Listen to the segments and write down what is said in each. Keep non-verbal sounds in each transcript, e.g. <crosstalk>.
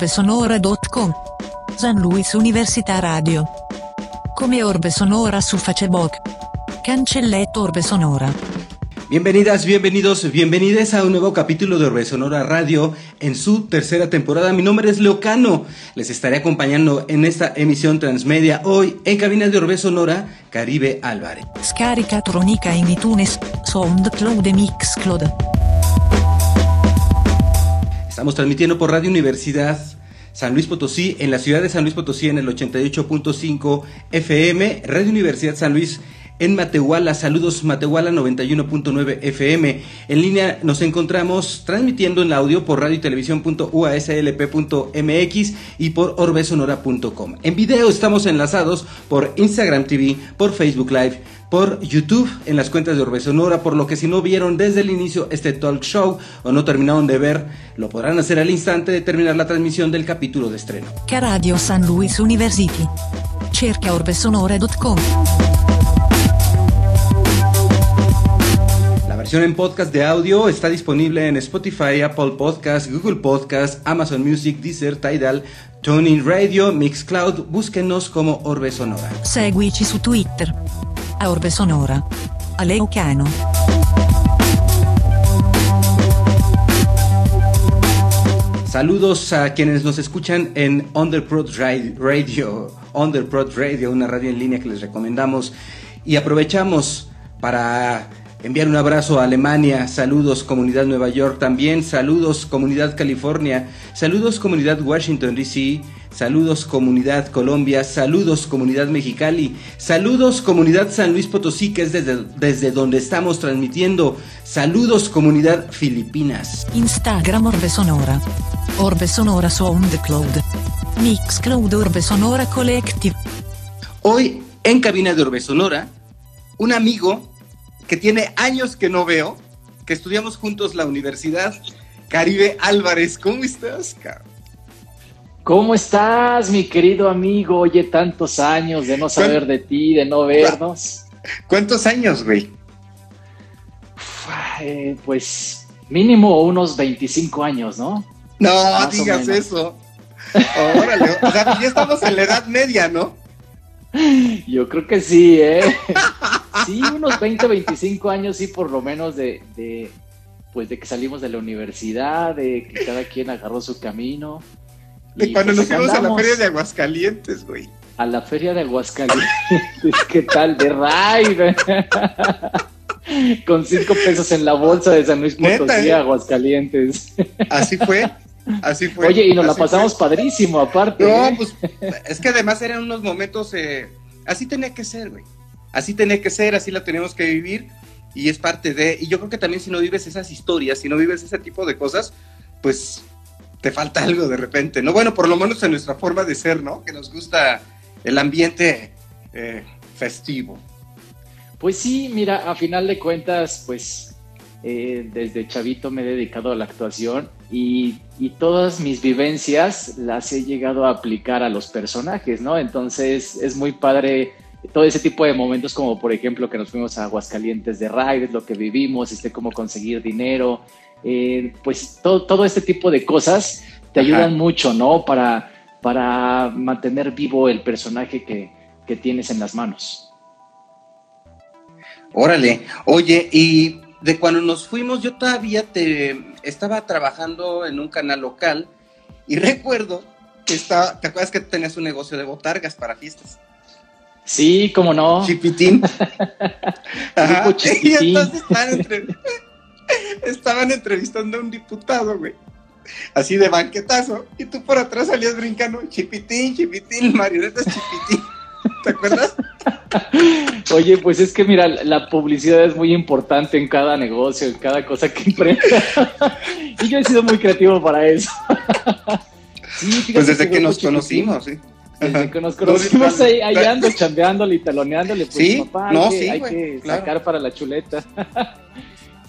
orbesonora.com. San Luis Università Radio. Come Orbe Sonora su Facebook. Cancelletto Orbe Sonora. Bienvenidas, bienvenidos, bienvenidas a un nuevo capítulo de Orbe Sonora Radio en su tercera temporada. Mi nombre es Leocano. Les estaré acompañando en esta emisión transmedia hoy en cabina de Orbe Sonora, Caribe Álvarez. Scarica Tronica in iTunes, SoundCloud e Mixcloud. Estamos transmitiendo por Radio Universidad San Luis Potosí, en la ciudad de San Luis Potosí en el 88.5 FM, Radio Universidad San Luis en Matehuala, saludos Matehuala 91.9 FM. En línea nos encontramos transmitiendo en audio por radio y televisión.uaslp.mx y por orbesonora.com. En video estamos enlazados por Instagram TV, por Facebook Live, por YouTube en las cuentas de Orbe Sonora, por lo que si no vieron desde el inicio este talk show o no terminaron de ver, lo podrán hacer al instante de terminar la transmisión del capítulo de estreno. Radio San Luis University. Cerca orbesonora.com. La versión en podcast de audio está disponible en Spotify, Apple Podcast, Google Podcast, Amazon Music, Deezer, Tidal, TuneIn Radio, Mixcloud. Búsquenos como Orbe Sonora. Seguici su Twitter. A Orbe Sonora. A. Saludos a quienes nos escuchan en Underprod Ra- Radio, Underprod Radio, una radio en línea que les recomendamos. Y aprovechamos para enviar un abrazo a Alemania, saludos comunidad Nueva York también, saludos comunidad California, saludos comunidad Washington DC, saludos comunidad Colombia, saludos comunidad Mexicali, saludos comunidad San Luis Potosí, que es desde, desde donde estamos transmitiendo, saludos comunidad Filipinas. Instagram Orbe Sonora. Orbe Sonora SoundCloud. Mixcloud Orbe Sonora Collective. Hoy en cabina de Orbe Sonora, un amigo que tiene años que no veo, que estudiamos juntos la universidad, Caribe Álvarez. ¿Cómo estás, cabrón? ¿Cómo estás, mi querido amigo? Oye, tantos años de no saber de ti, de no vernos. ¿Cuántos años, güey? Uf, eh, pues mínimo unos 25 años, ¿no? No Más digas eso. Órale, o sea, ya estamos en la edad media, ¿no? Yo creo que sí, ¿eh? <laughs> Sí, unos 20, 25 años, sí, por lo menos de, de, pues de que salimos de la universidad, de que cada quien agarró su camino. De cuando pues, nos fuimos a la feria de Aguascalientes, güey. a la feria de Aguascalientes. <laughs> ¿Qué tal? De raid. <laughs> Con cinco pesos en la bolsa de San Luis Potosí, ¿eh? Aguascalientes. <laughs> Así fue, así fue. Oye, y nos la pasamos fue. padrísimo, aparte. No, ¿eh? pues es que además eran unos momentos, eh, así tenía que ser, güey. Así tenía que ser, así la tenemos que vivir y es parte de, y yo creo que también si no vives esas historias, si no vives ese tipo de cosas, pues te falta algo de repente, ¿no? Bueno, por lo menos en nuestra forma de ser, ¿no? Que nos gusta el ambiente eh, festivo. Pues sí, mira, a final de cuentas, pues eh, desde chavito me he dedicado a la actuación y, y todas mis vivencias las he llegado a aplicar a los personajes, ¿no? Entonces es muy padre todo ese tipo de momentos como por ejemplo que nos fuimos a Aguascalientes de Raides, lo que vivimos, este, cómo conseguir dinero, eh, pues todo, todo este tipo de cosas te Ajá. ayudan mucho, ¿no? Para, para mantener vivo el personaje que, que tienes en las manos. Órale, oye, y de cuando nos fuimos, yo todavía te estaba trabajando en un canal local y <laughs> recuerdo que estaba, ¿te acuerdas que tenías un negocio de botargas para fiestas? Sí, cómo no. Chipitín. <laughs> Ajá. <laughs> Y entonces estaban, entre- estaban entrevistando a un diputado, güey. Así de banquetazo. Y tú por atrás salías brincando, chipitín, chipitín, marionetas chipitín. ¿Te acuerdas? Oye, pues es que mira, la publicidad es muy importante en cada negocio, en cada cosa que emprenda. y yo he sido muy creativo para eso. Sí, Pues desde que nos conocimos, ¿sí? Desde que nos No, conocimos ahí, ahí ando chambeándole y taloneándole, pues Sí, papá, no, hay que, sí, hay güey, que claro. sacar para la chuleta.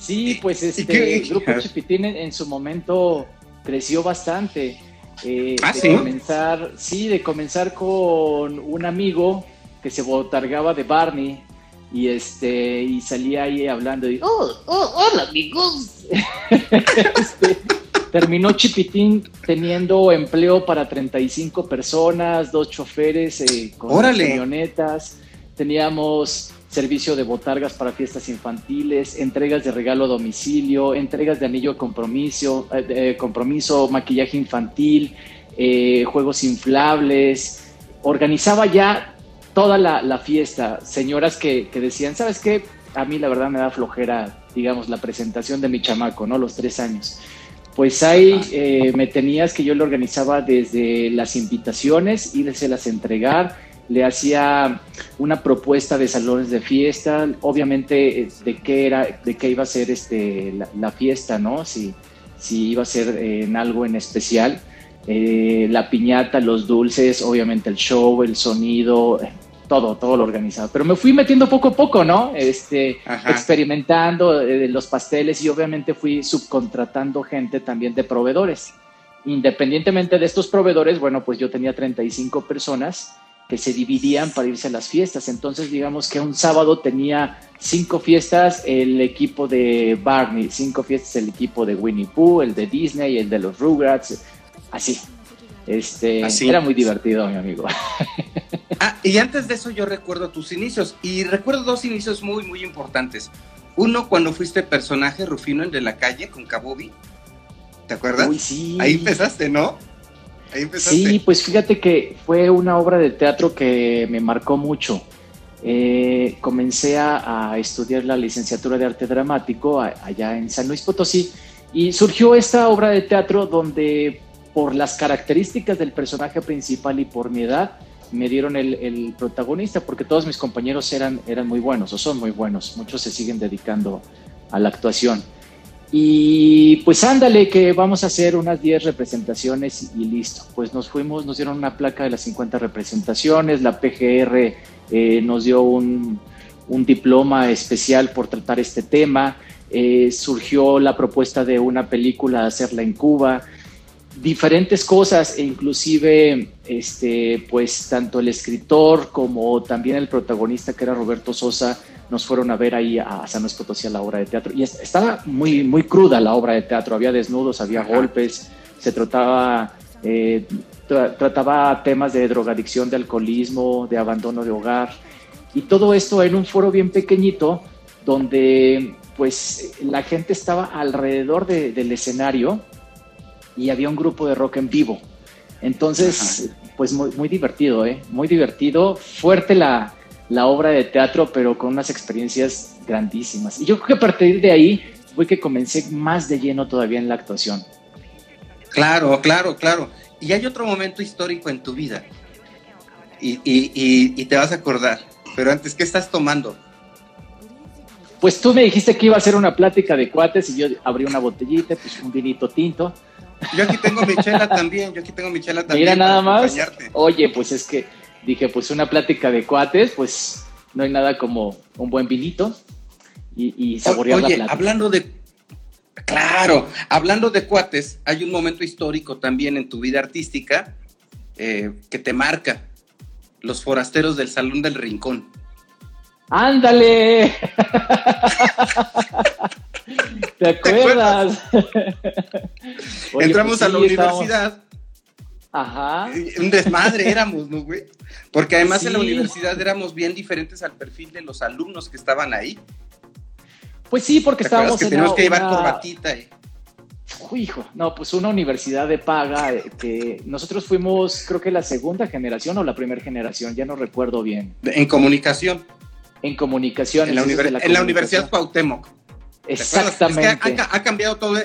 Sí, pues este qué- Grupo Chipitín en, en su momento creció bastante. Eh, ¿Ah, de sí? comenzar, sí, de comenzar con un amigo que se botargaba de Barney y este y salía ahí hablando y oh, oh, hola amigos <laughs> Este, terminó Chipitín teniendo empleo para 35 personas, dos choferes eh, con camionetas. Teníamos servicio de botargas para fiestas infantiles, entregas de regalo a domicilio, entregas de anillo de compromiso, eh, compromiso maquillaje infantil, eh, juegos inflables. Organizaba ya toda la, fiesta. Señoras que, que, decían, ¿sabes qué? A mí la verdad me da flojera, digamos, la presentación de mi chamaco, ¿no? Los tres años. Pues ahí eh, me tenías que yo le organizaba desde las invitaciones, y las entregar, le hacía una propuesta de salones de fiesta, obviamente eh, de qué era, de qué iba a ser este, la, fiesta, ¿no? Si, si iba a ser eh, en algo en especial. la piñata, los dulces, obviamente el show, el sonido, todo, todo lo organizado. Pero me fui metiendo poco a poco, ¿no? Este, experimentando eh, los pasteles y obviamente fui subcontratando gente también de proveedores. Independientemente de estos proveedores, bueno, pues yo tenía 35 personas que se dividían para irse a las fiestas. Entonces, digamos que un sábado tenía cinco fiestas el equipo de Barney, cinco fiestas el equipo de Winnie Pooh, el de Disney, el de los Rugrats, así. Este, así. Era muy divertido, mi amigo. <laughs> Ah, y antes de eso yo recuerdo tus inicios y recuerdo dos inicios muy, muy importantes. Uno, cuando fuiste personaje Rufino, el de la calle, con Kabubi. ¿Te acuerdas? Uy, sí. Ahí empezaste, ¿no? Sí, pues fíjate que fue una obra de teatro que me marcó mucho. Eh, comencé a, estudiar la licenciatura de arte dramático allá en San Luis Potosí y surgió esta obra de teatro donde por las características del personaje principal y por mi edad, me dieron el, protagonista, porque todos mis compañeros eran, eran muy buenos o son muy buenos, muchos se siguen dedicando a la actuación. Y pues ándale, que vamos a hacer unas 10 representaciones y listo. Pues nos fuimos, nos dieron una placa de las 50 representaciones, la PGR eh, nos dio un, un, diploma especial por tratar este tema, eh, surgió la propuesta de una película, hacerla en Cuba, diferentes cosas e inclusive este pues tanto el escritor como también el protagonista que era Roberto Sosa nos fueron a ver ahí a San Luis Potosí a la obra de teatro. Y estaba muy muy cruda la obra de teatro. Había desnudos había golpes se trataba eh, trataba temas de drogadicción de alcoholismo de abandono de hogar. Y todo esto en un foro bien pequeñito donde pues la gente estaba alrededor del escenario y había un grupo de rock en vivo. Entonces, pues muy, muy divertido, ¿eh? Muy divertido, fuerte la, la obra de teatro, pero con unas experiencias grandísimas. Y yo creo que a partir de ahí fue que comencé más de lleno todavía en la actuación. Claro, claro, claro. Y hay otro momento histórico en tu vida. Y, y, y, te vas a acordar. Pero antes, ¿qué estás tomando? Pues tú me dijiste que iba a hacer una plática de cuates y yo abrí una botellita, pues un vinito tinto. Yo aquí tengo mi chela también, yo aquí tengo mi chela también. Mira nada más. Oye, pues es que dije, pues una plática de cuates, pues no hay nada como un buen vinito y, saborear la plática. hablando de Claro, hablando de cuates, hay un momento histórico también en tu vida artística eh, que te marca. Los forasteros del Salón del Rincón. ¡Ándale! <laughs> ¿Te acuerdas? <laughs> Entramos pues a la universidad. Ajá. Un desmadre éramos, ¿no, güey? Porque además en la universidad éramos bien diferentes al perfil de los alumnos que estaban ahí. Pues sí, porque estábamos que tenemos que llevar corbatita. Uy, hijo, no, pues una universidad de paga eh, que nosotros fuimos, creo que la segunda generación o la primera generación, ya no recuerdo bien. En comunicación. En comunicación. En la, en la Universidad Cuauhtémoc. Exactamente. ha, cambiado todo.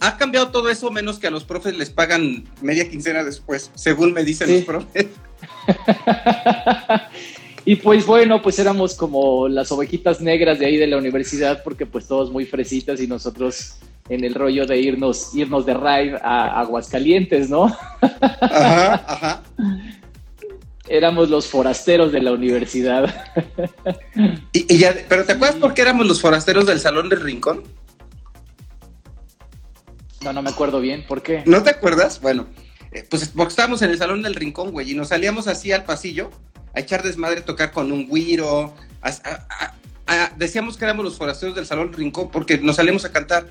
Ha cambiado todo eso menos que a los profes les pagan media quincena después, según me dicen los profes. <laughs> y pues bueno, pues éramos como las ovejitas negras de ahí de la universidad, porque pues todos muy fresitas y nosotros en el rollo de irnos, irnos de ride a Aguascalientes, ¿no? Ajá, <laughs> ajá. Éramos los forasteros de la universidad. y, ya, pero ¿te acuerdas por qué éramos los forasteros del Salón del Rincón? No, no me acuerdo bien. ¿Por qué? ¿No te acuerdas? Bueno, eh, pues porque estábamos en el Salón del Rincón, güey, y nos salíamos así al pasillo a echar desmadre, tocar con un guiro. decíamos que éramos los forasteros del Salón Rincón porque nos salíamos a cantar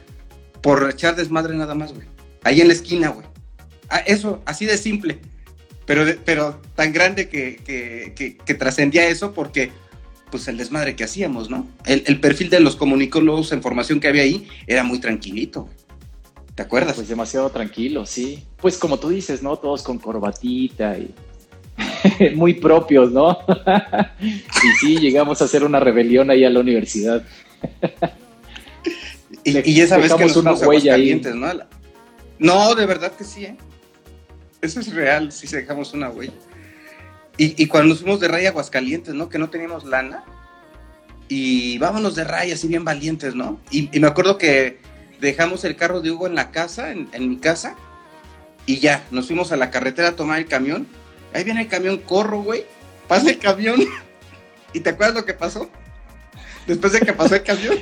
por echar desmadre nada más, güey. ahí en la esquina, güey. Ah, eso, así de simple. Pero, pero tan grande que, trascendía eso porque pues el desmadre que hacíamos, ¿no? El, perfil de los comunicólogos en formación que había ahí era muy tranquilito. ¿Te acuerdas? Pues demasiado tranquilo, sí. Pues como tú dices, ¿no? Todos con corbatita y <laughs> muy propios, ¿no? <laughs> y sí, llegamos a hacer una rebelión ahí a la universidad. <laughs> y, esa vez que nos una huella calientes, ¿no? No, de verdad que sí, ¿eh? Eso es real, sí dejamos una huella. Y, cuando nos fuimos de raya Aguascalientes, ¿no? Que no teníamos lana. Y vámonos de raya, así bien valientes, ¿no? Y, me acuerdo que dejamos el carro de Hugo en la casa, en, en mi casa, y ya, nos fuimos a la carretera a tomar el camión Ahí viene el camión, corro, güey. Pasa el camión. <laughs> ¿Y te acuerdas lo que pasó? Después de que pasó el camión.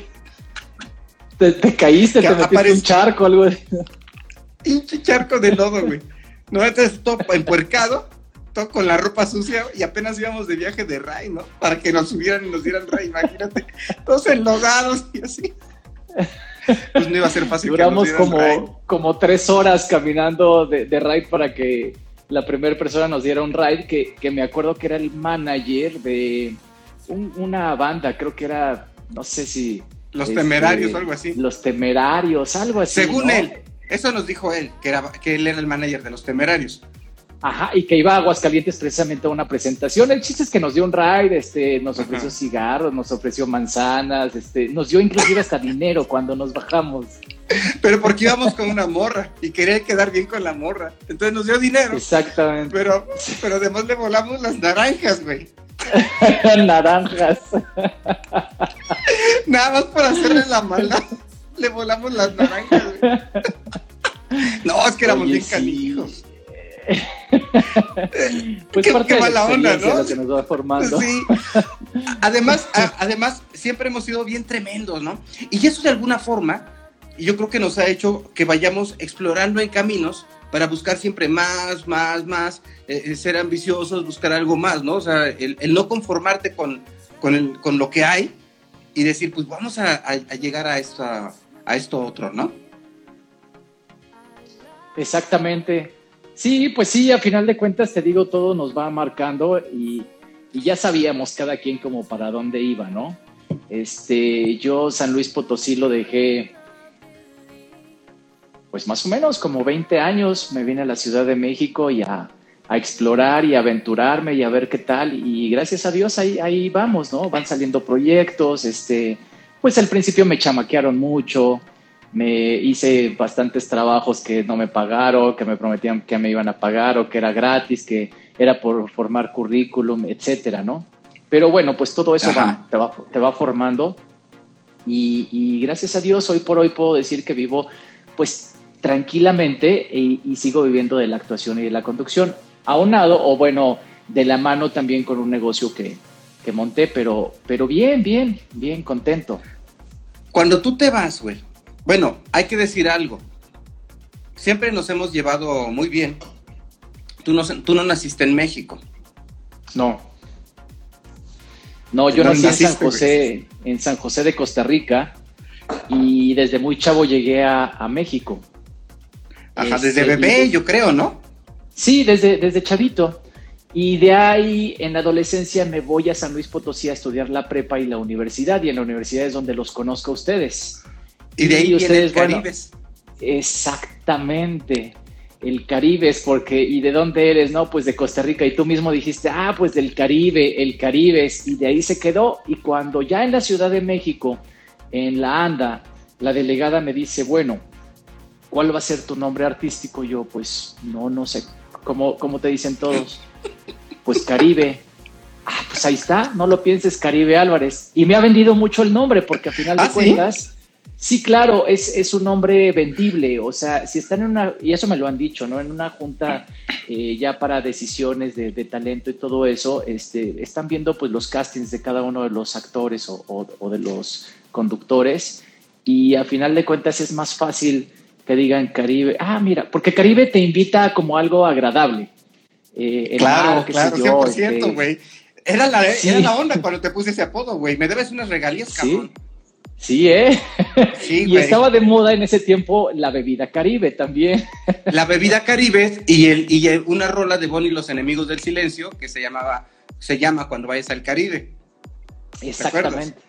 Te, caíste, te metiste un charco, algo así. Un charco de lodo, güey. No, entonces todo empuercado, todo con la ropa sucia y apenas íbamos de viaje de Ray, ¿no? Para que nos subieran y nos dieran Ray, imagínate. Todos enlodados y así. Pues no iba a ser fácil. Duramos como, como tres horas caminando de, de Ray para que la primera persona nos diera un ride que, que, me acuerdo que era el manager de una banda, creo que era, no sé si... Los este, Temerarios o algo así. Los Temerarios, algo así. Según él, eso nos dijo él, que, era, que él era el manager de los Temerarios. Ajá, y que iba a Aguascalientes precisamente a una presentación. El chiste es que nos dio un ride, este, nos ofreció cigarros, nos ofreció manzanas, este, nos dio inclusive hasta dinero cuando nos bajamos. Pero porque íbamos con una morra y quería quedar bien con la morra. Entonces nos dio dinero. Exactamente. Pero, pero además le volamos las naranjas, güey. <laughs> naranjas. Nada más por hacerle la maldad. Le volamos las naranjas, güey. No, es que éramos bien canijos. <laughs> pues qué, parte mala onda, ¿no? que nos va formando. Sí. Además, además, siempre hemos sido bien tremendos, ¿no? Y eso de alguna forma, yo creo que nos ha hecho que vayamos explorando en caminos para buscar siempre más, más, más, eh, eh, ser ambiciosos, buscar algo más, ¿no? O sea, el, no conformarte con, con, lo que hay y decir, pues vamos a, llegar a, esta, a esto otro, ¿no? Exactamente. Sí, pues sí, a final de cuentas te digo, todo nos va marcando y, ya sabíamos cada quien como para dónde iba, ¿no? Este, yo San Luis Potosí lo dejé, pues más o menos como 20 años, me vine a la Ciudad de México y a, explorar y aventurarme y a ver qué tal. Y gracias a Dios ahí, ahí vamos, ¿no? Van saliendo proyectos, este, pues al principio me chamaquearon mucho, me hice bastantes trabajos que no me pagaron, que me prometían que me iban a pagar o que era gratis, que era por formar currículum, etcétera, ¿no? Pero bueno, pues todo eso te, va, formando y, gracias a Dios hoy por hoy puedo decir que vivo pues tranquilamente y, y sigo viviendo de la actuación y de la conducción, aunado o bueno, de la mano también con un negocio que, que monté, pero, pero bien, bien, bien contento. Cuando tú te vas, güey, bueno, hay que decir algo. Siempre nos hemos llevado muy bien. Tú no, tú no naciste en México. No. No, yo nací en San José, en San José de Costa Rica y desde muy chavo llegué a, México. Ajá, desde este, bebé, yo creo, ¿no? Sí, desde, desde chavito. Y de ahí, en la adolescencia, me voy a San Luis Potosí a estudiar la prepa y la universidad. Y en la universidad es donde los conozco a ustedes. Y de ahí ustedes, Caribes. exactamente. El Caribes, porque, ¿y de dónde eres? No, pues de Costa Rica. Y tú mismo dijiste, ah, pues del Caribe, el Caribes. Y de ahí se quedó. Y cuando ya en la Ciudad de México, en la ANDA, la delegada me dice, bueno, ¿cuál va a ser tu nombre artístico? Yo, pues, no, no sé. ¿Cómo, cómo te dicen todos? <laughs> Pues Caribe. Ah, pues ahí está, no lo pienses, Caribe Álvarez. Y me ha vendido mucho el nombre, porque a final de ¿Ah, cuentas Sí, claro, es, es, un nombre vendible, o sea, si están en una, y eso me lo han dicho, ¿no? En una junta eh, ya para decisiones de, talento y todo eso, este, están viendo pues los castings de cada uno de los actores o, de los conductores y a final de cuentas es más fácil que digan Caribe, ah, mira, porque Caribe te invita como algo agradable. Eh, claro, claro, 100%, este, güey. Era, la, era la onda cuando te puse ese apodo, güey. Me debes unas regalías, cabrón. Sí, ¿eh? Sí, <laughs> y estaba de moda en ese tiempo la bebida Caribe también. <laughs> La bebida Caribe y, el, y una rola de Bonnie y los enemigos del silencio que se llamaba, se llama Cuando vayas al Caribe. Exactamente.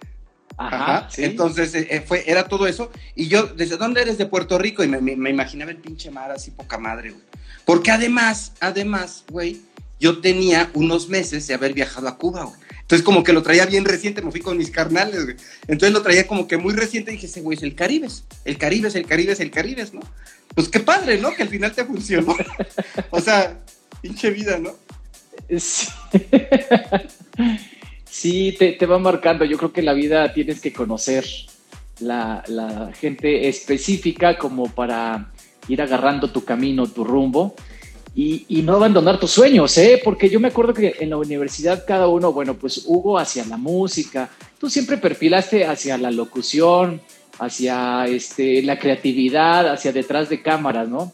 Ajá. Entonces eh, eh, fue, era todo eso. Y yo, ¿desde dónde eres? De Puerto Rico. Y me, imaginaba el pinche mar así poca madre, güey. Porque además, además, güey, yo tenía unos meses de haber viajado a Cuba, güey. Entonces como que lo traía bien reciente, me fui con mis carnales, güey. Entonces lo traía como que muy reciente y dije, ese güey es el Caribe, el Caribe, el Caribe, el Caribe, ¿no? Pues qué padre, ¿no? Que al final te funcionó. <laughs> o sea, pinche vida, ¿no? Sí. <laughs> Sí, te, va marcando. Yo creo que la vida tienes que conocer la, gente específica como para ir agarrando tu camino, tu rumbo y, no abandonar tus sueños, ¿eh? Porque yo me acuerdo que en la universidad cada uno, bueno, pues Hugo hacia la música, tú siempre perfilaste hacia la locución, hacia este, la creatividad, hacia detrás de cámaras, ¿no?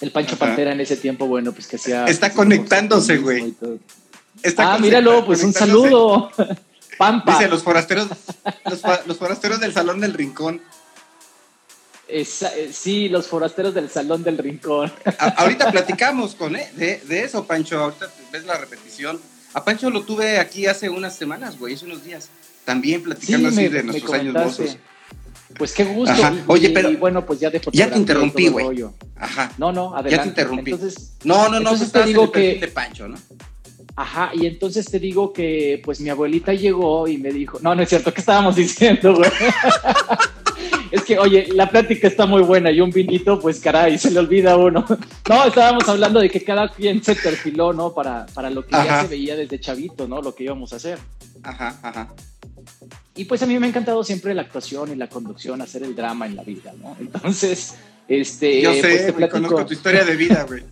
El Pancho Pantera en ese tiempo, bueno, pues que hacía... Está conectándose, güey ah, míralo, pues un saludo. <laughs> Pampa. Dice, los forasteros, los, forasteros del Salón del Rincón. Eh, sí, los forasteros del Salón del Rincón. <laughs> ahorita platicamos con eh, de, eso, Pancho. Ahorita ves la repetición. A Pancho lo tuve aquí hace unas semanas, güey, hace unos días. También platicando así de nuestros años mozos. Pues qué gusto. Oye, pero bueno, pues ya de Ya te interrumpí, güey. Ajá. No, no, adelante. Ya te interrumpí. no, no, no, pues te digo que de Pancho, ¿no? Ajá, y entonces te digo que pues mi abuelita llegó y me dijo, no, no es cierto, ¿qué estábamos <laughs> diciendo, güey? <laughs> es que, oye, la plática está muy buena y un vinito, pues caray, se le olvida a uno. <laughs> no, estábamos hablando de que cada quien se perfiló, ¿no? Para, para lo que ya se veía desde chavito, ¿no? Lo que íbamos a hacer. Ajá, ajá. Y pues a mí me ha encantado siempre la actuación y la conducción, hacer el drama en la vida, ¿no? Entonces, este... Yo sé, pues, conozco tu historia de vida, güey.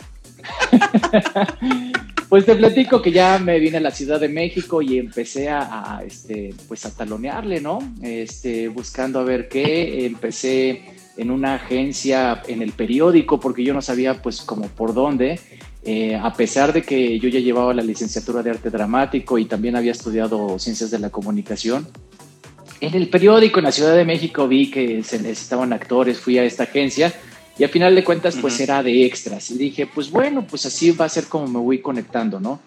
Pues te platico que ya me vine a la Ciudad de México y empecé a, este, pues a talonearle, ¿no? Este, buscando a ver qué. Empecé en una agencia en el periódico porque yo no sabía pues como por dónde. Eh, a pesar de que yo ya llevaba la licenciatura de arte dramático y también había estudiado ciencias de la comunicación, en el periódico en la Ciudad de México vi que se necesitaban actores, fui a esta agencia y al final de cuentas, pues era de extras. Y dije, pues bueno, pues así va a ser como me voy conectando, ¿no?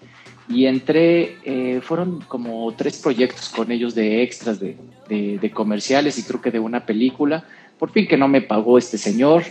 Y entré, eh, fueron como tres proyectos con ellos de extras, de, de, comerciales y creo que de una película. Por fin que no me pagó este señor,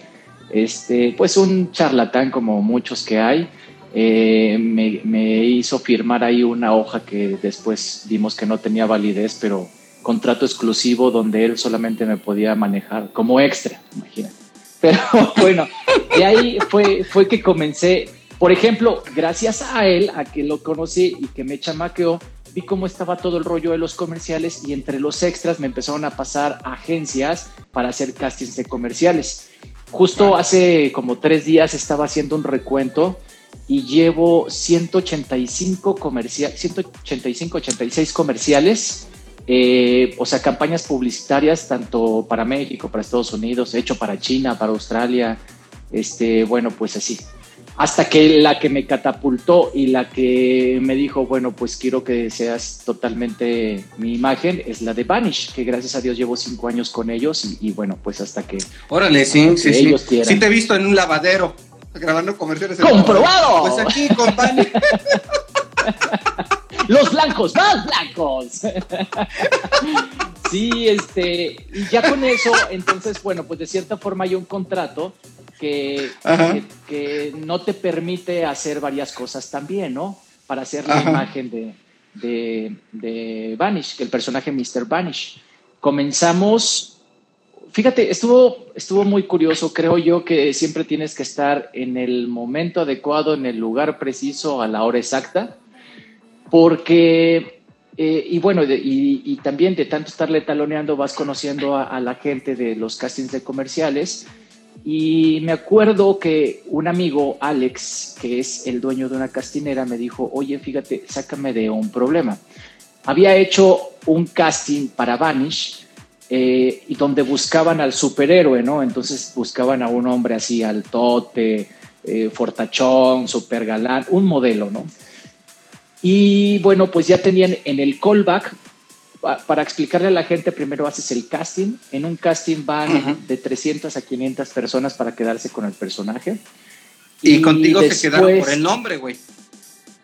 este, pues un charlatán como muchos que hay. Eh, me, me, hizo firmar ahí una hoja que después vimos que no tenía validez, pero contrato exclusivo donde él solamente me podía manejar como extra, imagínate. Pero <laughs> bueno, de ahí fue, fue que comencé, por ejemplo, gracias a él, a que lo conocí y que me chamaqueó, vi cómo estaba todo el rollo de los comerciales y entre los extras me empezaron a pasar agencias para hacer castings de comerciales. Justo hace como tres días estaba haciendo un recuento y llevo 185 comerciales, 185, 86 comerciales eh, o sea, campañas publicitarias tanto para México, para Estados Unidos, hecho para China, para Australia, este, bueno, pues así. Hasta que la que me catapultó y la que me dijo, bueno, pues quiero que seas totalmente mi imagen, es la de Vanish, que gracias a Dios llevo cinco años con ellos y, bueno, pues hasta que... Órale, sí, sí, sí. Sí te he visto en un lavadero grabando comerciales. ¡Comprobado! Pues aquí con Vanish. <laughs> los blancos, más blancos. sí, este, y ya con eso, entonces, bueno, pues de cierta forma hay un contrato que, que, no te permite hacer varias cosas también, ¿no? Para hacer la imagen de, de, de Vanish, el personaje Mr. Vanish. Comenzamos fíjate, estuvo, estuvo muy curioso. Creo yo que siempre tienes que estar en el momento adecuado, en el lugar preciso, a la hora exacta porque, eh, y bueno, y, también de tanto estarle taloneando vas conociendo a, la gente de los castings de comerciales. Y me acuerdo que un amigo, Alex, que es el dueño de una castinera, me dijo, oye, fíjate, sácame de un problema. Había hecho un casting para Vanish eh, y donde buscaban al superhéroe, ¿no? Entonces buscaban a un hombre así, altote, eh, fortachón, super galán, un modelo, ¿no? Y bueno, pues ya tenían en el callback, para explicarle a la gente, primero haces el casting. En un casting van de 300 a 500 personas para quedarse con el personaje. Y, contigo se quedaron por el nombre, güey.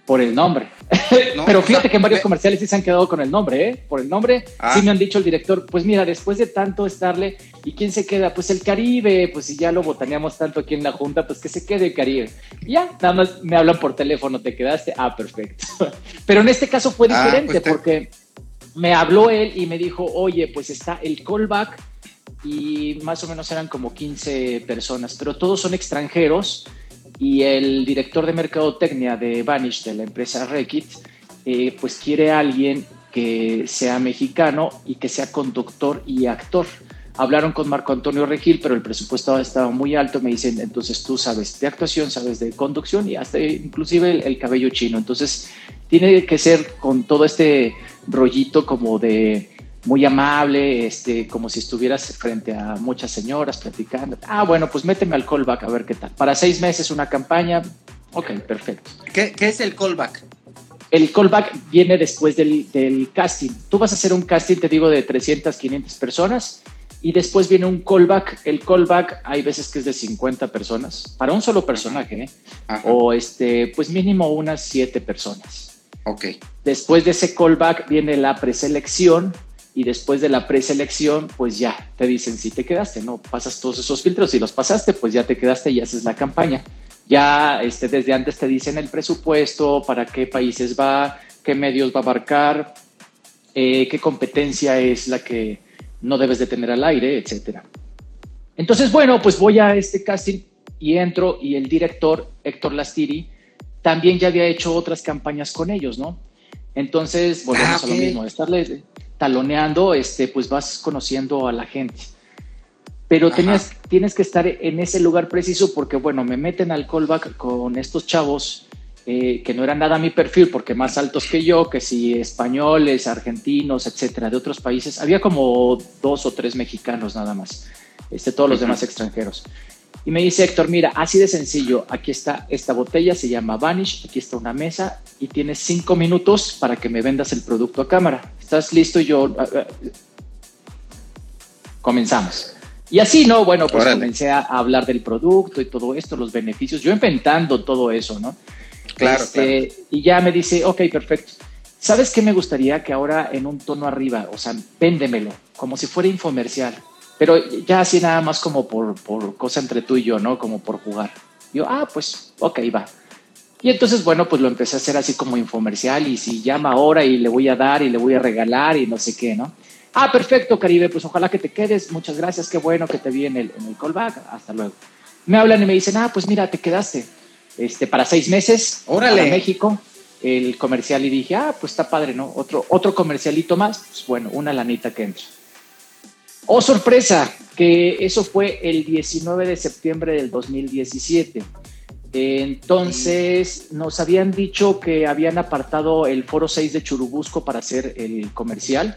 Por el nombre. <laughs> Pero fíjate que en varios comerciales sí se han quedado con el nombre, ¿eh? Por el nombre. Ah. Sí me han dicho el director, pues mira, después de tanto estarle, ¿y quién se queda? Pues el Caribe, pues si ya lo botaneamos tanto aquí en la Junta, pues que se quede el Caribe. ya, nada más me hablan por teléfono, ¿te quedaste? Ah, perfecto. <laughs> Pero en este caso fue ah, diferente pues porque me habló él y me dijo, oye, pues está el callback y más o menos eran como 15 personas, pero todos son extranjeros y el director de mercadotecnia de Vanish, de la empresa Rekit, eh, pues quiere alguien que sea mexicano y que sea conductor y actor. Hablaron con Marco Antonio Regil, pero el presupuesto estaba muy alto. Me dicen, entonces tú sabes de actuación, sabes de conducción y hasta inclusive el cabello chino. Entonces tiene que ser con todo este rollito como de muy amable, este, como si estuvieras frente a muchas señoras platicando. Ah, bueno, pues méteme al callback a ver qué tal. Para seis meses una campaña, ok, perfecto. ¿Qué, es el callback? El callback viene después del, del, casting. Tú vas a hacer un casting, te digo, de 300, 500 personas y después viene un callback. El callback hay veces que es de 50 personas para un solo personaje, ¿eh? o este, pues mínimo unas 7 personas. Ok. Después de ese callback viene la preselección y después de la preselección, pues ya te dicen si te quedaste, ¿no? Pasas todos esos filtros, si los pasaste, pues ya te quedaste y haces la campaña. Ya este, desde antes te dicen el presupuesto, para qué países va, qué medios va a abarcar, eh, qué competencia es la que no debes de tener al aire, etcétera. Entonces, bueno, pues voy a este casting y entro y el director, Héctor Lastiri, también ya había hecho otras campañas con ellos, ¿no? Entonces, volvemos ah, a lo mismo, estarle taloneando, este, pues vas conociendo a la gente. Pero tenías, tienes que estar en ese lugar preciso porque, bueno, me meten al callback con estos chavos eh, que no eran nada mi perfil porque más altos que yo, que si españoles, argentinos, etcétera, de otros países. Había como dos o tres mexicanos nada más, este, todos los demás extranjeros. Y me dice Héctor, mira, así de sencillo, aquí está esta botella, se llama Vanish, aquí está una mesa y tienes cinco minutos para que me vendas el producto a cámara. ¿Estás listo? Y yo, ah, ah, comenzamos. Y así, ¿no? Bueno, pues comencé a hablar del producto y todo esto, los beneficios, yo inventando todo eso, ¿no? Claro, este, Y ya me dice, ok, perfecto. ¿Sabes qué me gustaría que ahora en un tono arriba, o sea, véndemelo, como si fuera infomercial? Pero ya así nada más como por, por cosa entre tú y yo, ¿no? Como por jugar. Yo, ah, pues, ok, va. Y entonces, bueno, pues lo empecé a hacer así como infomercial y si llama ahora y le voy a dar y le voy a regalar y no sé qué, ¿no? Ah, perfecto, Caribe, pues ojalá que te quedes. Muchas gracias, qué bueno que te vi en el, en el callback. Hasta luego. Me hablan y me dicen, ah, pues mira, te quedaste este, para seis meses. Órale. México, el comercial y dije, ah, pues está padre, ¿no? Otro, otro comercialito más, pues bueno, una lanita que entra. Oh, sorpresa, que eso fue el 19 de septiembre del 2017. Entonces nos habían dicho que habían apartado el foro 6 de Churubusco para hacer el comercial,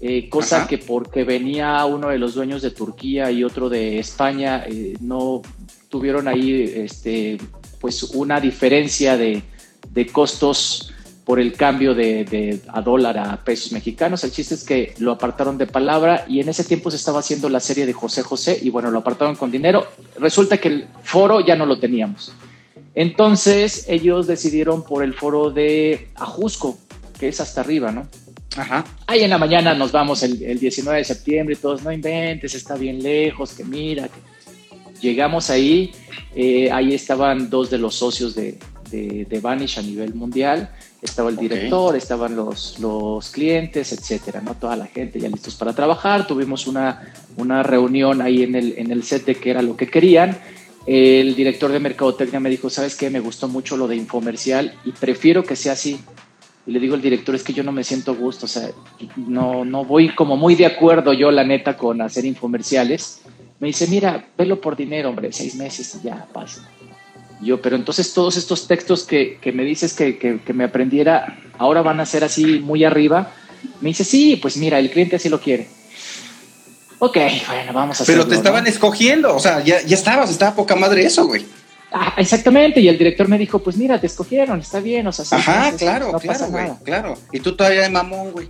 eh, cosa que porque venía uno de los dueños de Turquía y otro de España, eh, no tuvieron ahí este, pues una diferencia de, de costos por el cambio de, a dólar a pesos mexicanos. El chiste es que lo apartaron de palabra y en ese tiempo se estaba haciendo la serie de José José y bueno, lo apartaron con dinero. Resulta que el foro ya no lo teníamos. Entonces ellos decidieron por el foro de Ajusco, que es hasta arriba, ¿no? Ajá. Ahí en la mañana nos vamos el, 19 de septiembre y todos, no inventes, está bien lejos, que mira. Llegamos ahí, eh, ahí estaban dos de los socios de, de, de Vanish a nivel mundial estaba el director, estaban los, los clientes, etcétera, ¿no? Toda la gente ya listos para trabajar. Tuvimos una, una reunión ahí en el, en el set de qué era lo que querían. El director de mercadotecnia me dijo, ¿sabes qué? Me gustó mucho lo de infomercial y prefiero que sea así. Y le digo al director, es que yo no me siento gusto, o sea, no, no voy como muy de acuerdo yo, la neta, con hacer infomerciales. Me dice, mira, velo por dinero, hombre, seis meses y ya pasa. Yo, pero entonces todos estos textos que, que me dices que, que, me aprendiera, ahora van a ser así muy arriba. Me dice, sí, pues mira, el cliente así lo quiere. Ok, bueno, vamos a hacerlo. Pero te estaban escogiendo, o sea, ya, ya estabas, estaba poca madre eso, güey. Ah, exactamente, y el director me dijo, pues mira, te escogieron, está bien, o sea, Ajá, claro, claro, güey, claro. Y tú todavía de mamón, güey.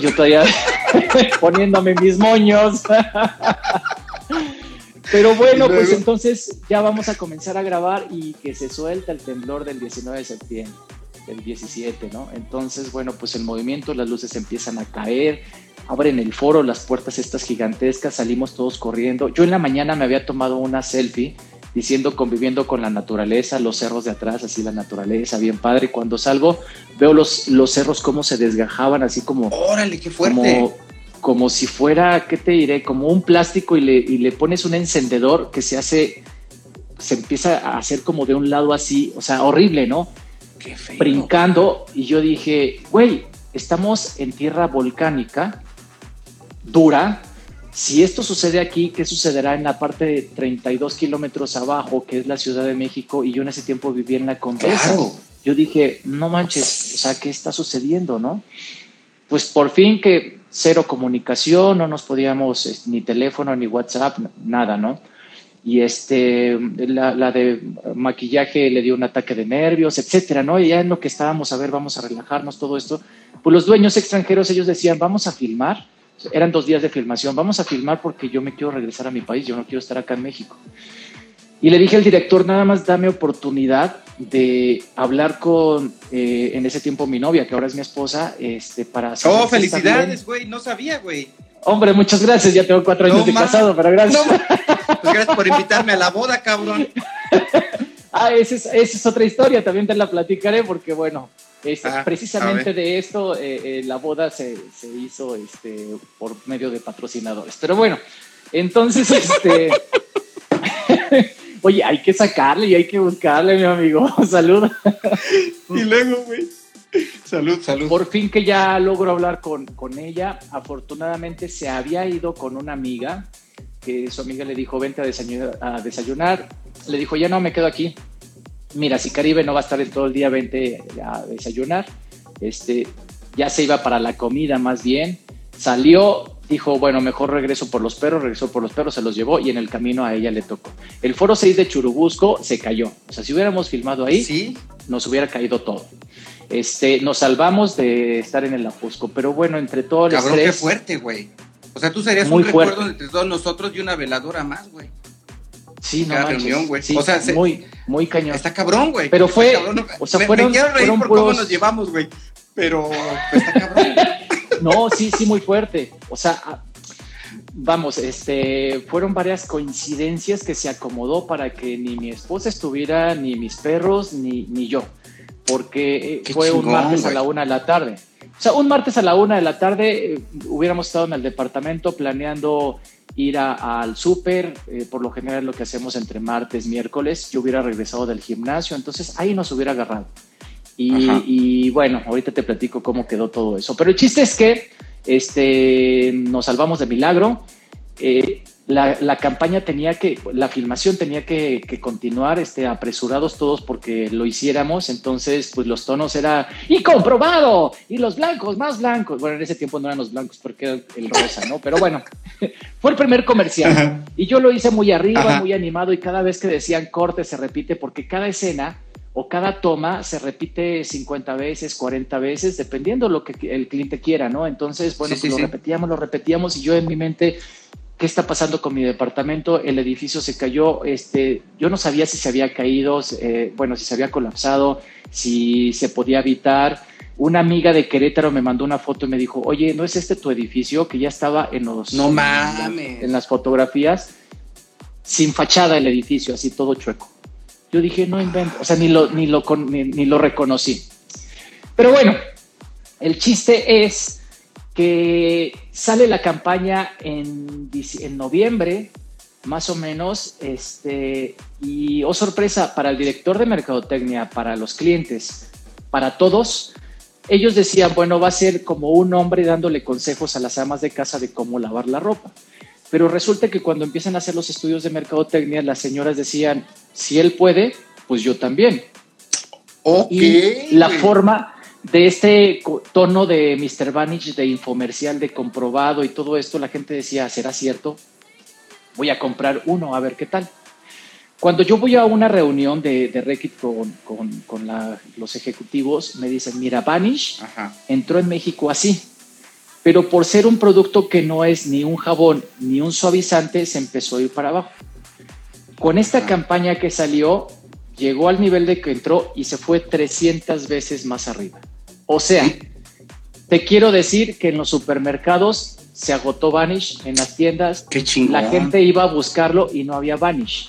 yo todavía <laughs> poniéndome mis moños. <laughs> Pero bueno, pues entonces ya vamos a comenzar a grabar y que se suelta el temblor del 19 de septiembre, del 17, ¿no? Entonces, bueno, pues el movimiento, las luces empiezan a caer, abren el foro, las puertas estas gigantescas, salimos todos corriendo. Yo en la mañana me había tomado una selfie diciendo conviviendo con la naturaleza, los cerros de atrás, así la naturaleza, bien padre. Cuando salgo, veo los, los cerros cómo se desgajaban, así como... ¡Órale, qué fuerte! Como, si fuera, ¿qué te diré? Como un plástico y le, y le pones un encendedor que se hace, se empieza a hacer como de un lado así, o sea, horrible, ¿no? Qué feo. Brincando y yo dije, güey, estamos en tierra volcánica, dura, si esto sucede aquí, ¿qué sucederá en la parte de 32 kilómetros abajo, que es la Ciudad de México? Y yo en ese tiempo vivía en la Condesa. Yo dije, no manches, o sea, ¿qué está sucediendo, no? Pues por fin que cero comunicación, no nos podíamos, ni teléfono, ni WhatsApp, nada, ¿no? Y este, la, la, de maquillaje le dio un ataque de nervios, etcétera, ¿no? Y ya en lo que estábamos, a ver, vamos a relajarnos, todo esto. Pues los dueños extranjeros, ellos decían, vamos a filmar eran dos días de filmación, vamos a filmar porque yo me quiero regresar a mi país, yo no quiero estar acá en México. Y le dije al director, nada más dame oportunidad de hablar con, eh, en ese tiempo, mi novia, que ahora es mi esposa, este, para... Oh, felicidades, güey, no sabía, güey. Hombre, muchas gracias, ya tengo cuatro años de casado, pero gracias. pues gracias por invitarme a la boda, cabrón. <laughs> ah, esa es, esa es otra historia, también te la platicaré porque, bueno, Ah, precisamente de esto, eh, eh, la boda se, se, hizo este, por medio de patrocinadores. Pero bueno, entonces, este. <laughs> Oye, hay que sacarle y hay que buscarle, mi amigo. <laughs> Salud. y luego, güey. Salud, salud. Por fin que ya logro hablar con, con ella. Afortunadamente se había ido con una amiga, que su amiga le dijo, vente a desayunar. A desayunar. Le dijo, ya no, me quedo aquí mira, si Caribe no va a estar en todo el día, vente a desayunar. Este, ya se iba para la comida más bien. Salió, dijo, bueno, mejor regreso por los perros, regresó por los perros, se los llevó y en el camino a ella le tocó. El foro 6 de Churubusco se cayó. O sea, si hubiéramos filmado ahí, ¿Sí? nos hubiera caído todo. Este, nos salvamos de estar en el Ajusco, pero bueno, entre todo el Cabrón, qué fuerte, güey. O sea, tú serías un recuerdo entre todos nosotros y una veladora más, güey. Sí, no reunión, güey. o sea, muy, muy cañón. Está cabrón, güey. Pero fue, o sea, fueron, me quiero reír por cómo nos llevamos, güey. Pero pues, está cabrón. No, sí, sí, muy fuerte. O sea, ah, vamos, este, fueron varias coincidencias que se acomodó para que ni mi esposa estuviera, ni mis perros, ni, ni yo. Porque eh, fue un martes a la una de la tarde. O sea, un martes a la una de la tarde eh, hubiéramos estado en el departamento planeando ir al súper, eh, por lo general lo que hacemos entre martes, miércoles, yo hubiera regresado del gimnasio, entonces ahí nos hubiera agarrado. Y, bueno, ahorita te platico cómo quedó todo eso. Pero el chiste es que este, nos salvamos de milagro. Eh, la, campaña tenía que, la filmación tenía que, continuar este, apresurados todos porque lo hiciéramos, entonces pues los tonos era y comprobado y los blancos más blancos, bueno en ese tiempo no eran los blancos porque era el rosa, ¿no? Pero bueno, <laughs> fue el primer comercial. Y yo lo hice muy arriba, muy animado. Y cada vez que decían corte se repite porque cada escena o cada toma se repite 50 veces, 40 veces, dependiendo lo que el cliente quiera, ¿no? Entonces, bueno, pues lo repetíamos, lo repetíamos y yo en mi mente ¿qué está pasando con mi departamento? El edificio se cayó, este, yo no sabía si se había caído, eh, bueno, si se había colapsado, si se podía evitar. Una amiga de Querétaro me mandó una foto y me dijo, oye, ¿no es este tu edificio? Que ya estaba en los... No mames. En, las fotografías, sin fachada el edificio, así todo chueco. Yo dije, no invento, o sea, ni lo, ni lo, ni lo reconocí. Pero bueno, el chiste es que sale la campaña en, en noviembre, más o menos, este, y oh sorpresa, para el director de mercadotecnia, para los clientes, para todos, ellos decían, bueno, va a ser como un hombre dándole consejos a las amas de casa de cómo lavar la ropa. Pero resulta que cuando empiezan a hacer los estudios de mercadotecnia, las señoras decían, si él puede, pues yo también. Okay. Y la forma, de este tono de Mr. Vanish, de infomercial, de comprobado y todo esto, la gente decía, ¿será cierto? Voy a comprar uno, a ver qué tal. Cuando yo voy a una reunión de, de Rekit con, los ejecutivos, me dicen, mira, Vanish entró en México así, pero por ser un producto que no es ni un jabón ni un suavizante, se empezó a ir para abajo. Con esta Ah. campaña que salió, llegó al nivel de que entró y se fue 300 veces más arriba. O sea, Sí. te quiero decir que en los supermercados se agotó Vanish, en las tiendas Qué chingón. la gente iba a buscarlo y no había Vanish.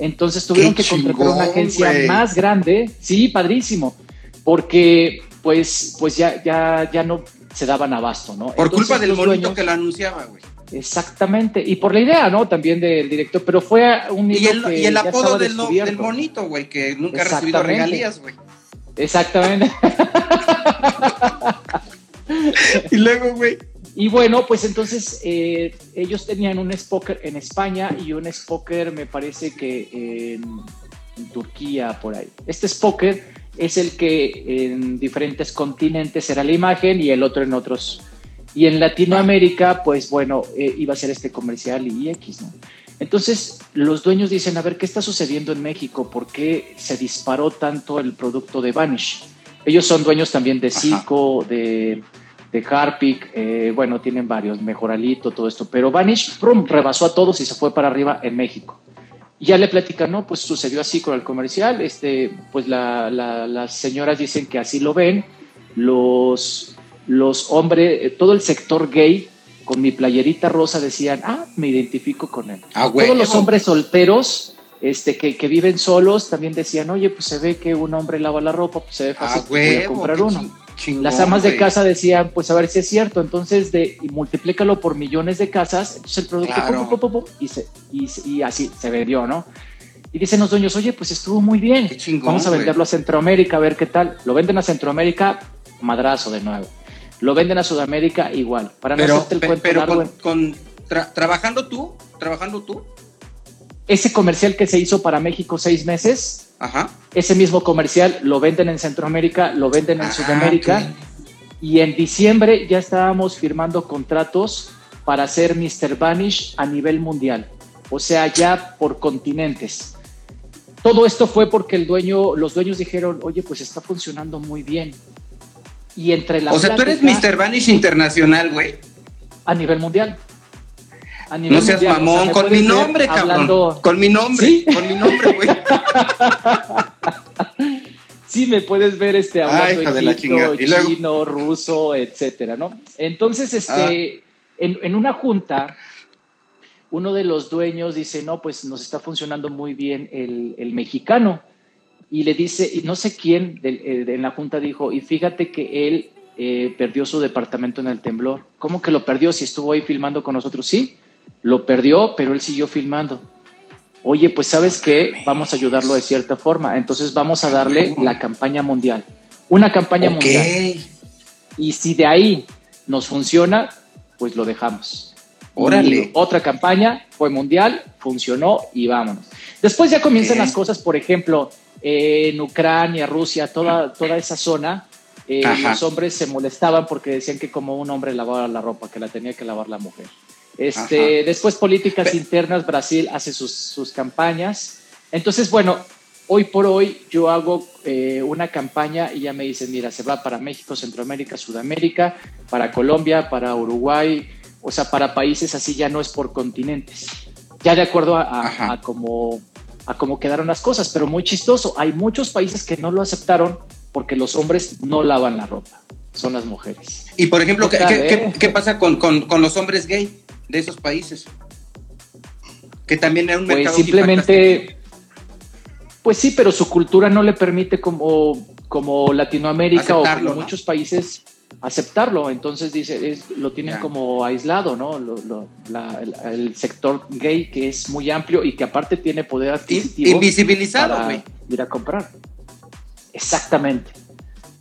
Entonces tuvieron Qué que contratar una chingón, agencia más grande, sí, padrísimo, porque pues, pues ya, ya, ya no se daban abasto, ¿no? Por Entonces, culpa del monito que lo anunciaba, güey. Exactamente, y por la idea, ¿no? También del director, pero fue un Y el, que y el apodo del, no- del monito, güey, que nunca ha recibido regalías, güey. Exactamente. <laughs> Y luego, güey. Y bueno, pues entonces eh, ellos tenían un Spoker en España y un Spoker me parece que en, en Turquía, por ahí. Este Spoker es el que en diferentes continentes era la imagen y el otro en otros. Y en Latinoamérica, pues bueno, eh, iba a ser este comercial y X, ¿no? Entonces los dueños dicen, a ver, ¿qué está sucediendo en México? ¿Por qué se disparó tanto el producto de Vanish? Ellos son dueños también de. Zico, de, de Harpic, eh, bueno, tienen varios, Mejoralito, todo esto, pero Vanish prum, rebasó a todos y se fue para arriba en México. Y ya le platican, no, pues sucedió así con el comercial, este, pues la- la- las señoras dicen que así lo ven, los, los hombres, eh, todo el sector gay con mi playerita rosa decían, ah, me identifico con él. Ah, güey. Todos los hombres solteros este, que, que viven solos también decían, oye, pues se ve que un hombre lava la ropa, pues se ve fácil, Ah, voy a comprar uno. Las amas de casa decían, pues a ver si es cierto, entonces de, y multiplícalo por millones de casas, entonces el producto Claro. pum, pum, pum, pum, y, se, y, se- y así se vendió, ¿no? Y dicen los dueños, oye, pues estuvo muy bien, chingón, vamos a venderlo a Centroamérica, a ver qué tal. Lo venden a Centroamérica, madrazo de nuevo. Lo venden a Sudamérica igual. Para no Pero, hacerte el pe- cuento pero largo, con, con tra- trabajando tú, trabajando tú, ese comercial que se hizo para México seis meses, ajá. ese mismo comercial lo venden en Centroamérica, lo venden en Ah, Sudamérica. Y en diciembre ya estábamos firmando contratos para hacer Mr. Vanish a nivel mundial, o sea, ya por continentes. Todo esto fue porque el dueño, los dueños dijeron, oye, pues está funcionando muy bien. Y entre la O sea, tú eres Mr. Vanish Internacional, güey. a nivel mundial. A nivel No seas mundial, o sea, mamón, con mi nombre, cabrón. hablando- Con mi nombre, ¿Sí? con mi nombre, güey. <laughs> Sí, me puedes ver este hablando Ay, hijo de la egipcio, chingada. Y luego- chino, ruso, etcétera, ¿no? Entonces, este, Ah. en, en una junta, uno de los dueños dice, no, pues nos está funcionando muy bien el, el mexicano. Y le dice, y no sé quién eh, en la junta dijo, y fíjate que él eh, perdió su departamento en el temblor. ¿Cómo que lo perdió si estuvo ahí filmando con nosotros? Sí, lo perdió, pero él siguió filmando. Oye, pues sabes que vamos a ayudarlo de cierta forma. Entonces vamos a darle la campaña mundial. Una campaña mundial. Y si de ahí nos funciona, pues lo dejamos. Órale. Otra campaña fue mundial, funcionó y vámonos. Después ya comienzan las cosas, por ejemplo, eh, en Ucrania, Rusia, toda, toda esa zona, eh, los hombres se molestaban porque decían que como un hombre lavaba la ropa, que la tenía que lavar la mujer. Este, Ajá. después políticas Pe- internas, Brasil hace sus, sus campañas. Entonces, bueno, hoy por hoy yo hago eh, una campaña y ya me dicen, mira, se va para México, Centroamérica, Sudamérica, para Colombia, para Uruguay, o sea, para países así ya no es por continentes, ya de acuerdo a, a, a cómo, a cómo quedaron las cosas, pero muy chistoso, hay muchos países que no lo aceptaron porque los hombres no lavan la ropa, son las mujeres. Y por ejemplo, ¿qué, qué- qué- qué pasa con, con- con los hombres gay de esos países? Que también era un Pues mercado simplemente, pues sí, pero su cultura no le permite como, como Latinoamérica o como ¿no? muchos países aceptarlo. Entonces dice, es- lo tienen como aislado, ¿no? Lo- lo- la- el, el sector gay que es muy amplio y que aparte tiene poder adquisitivo invisibilizado, güey. ir a comprar. Exactamente.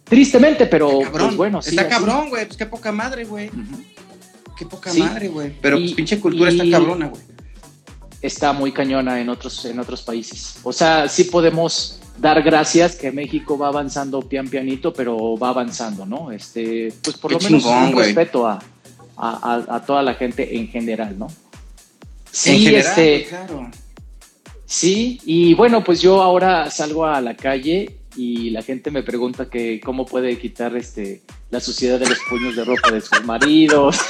Tristemente, pero Está cabrón. pues bueno, sí. está cabrón, güey. Pues qué poca madre, güey. Qué poca Sí. madre, güey. Pero Y- pues pinche cultura y- está cabrona, güey. está muy cañona en otros, en otros países. O sea, sí podemos dar gracias que México va avanzando pian pianito, pero va avanzando, ¿no? Este, pues por Qué lo menos chingón, un respeto a, a, a- a toda la gente en general, ¿no? Sí, en general, este, claro. sí, y bueno, pues yo ahora salgo a la calle y la gente me pregunta que cómo puede quitar este, la suciedad de los puños de ropa de sus maridos. <laughs>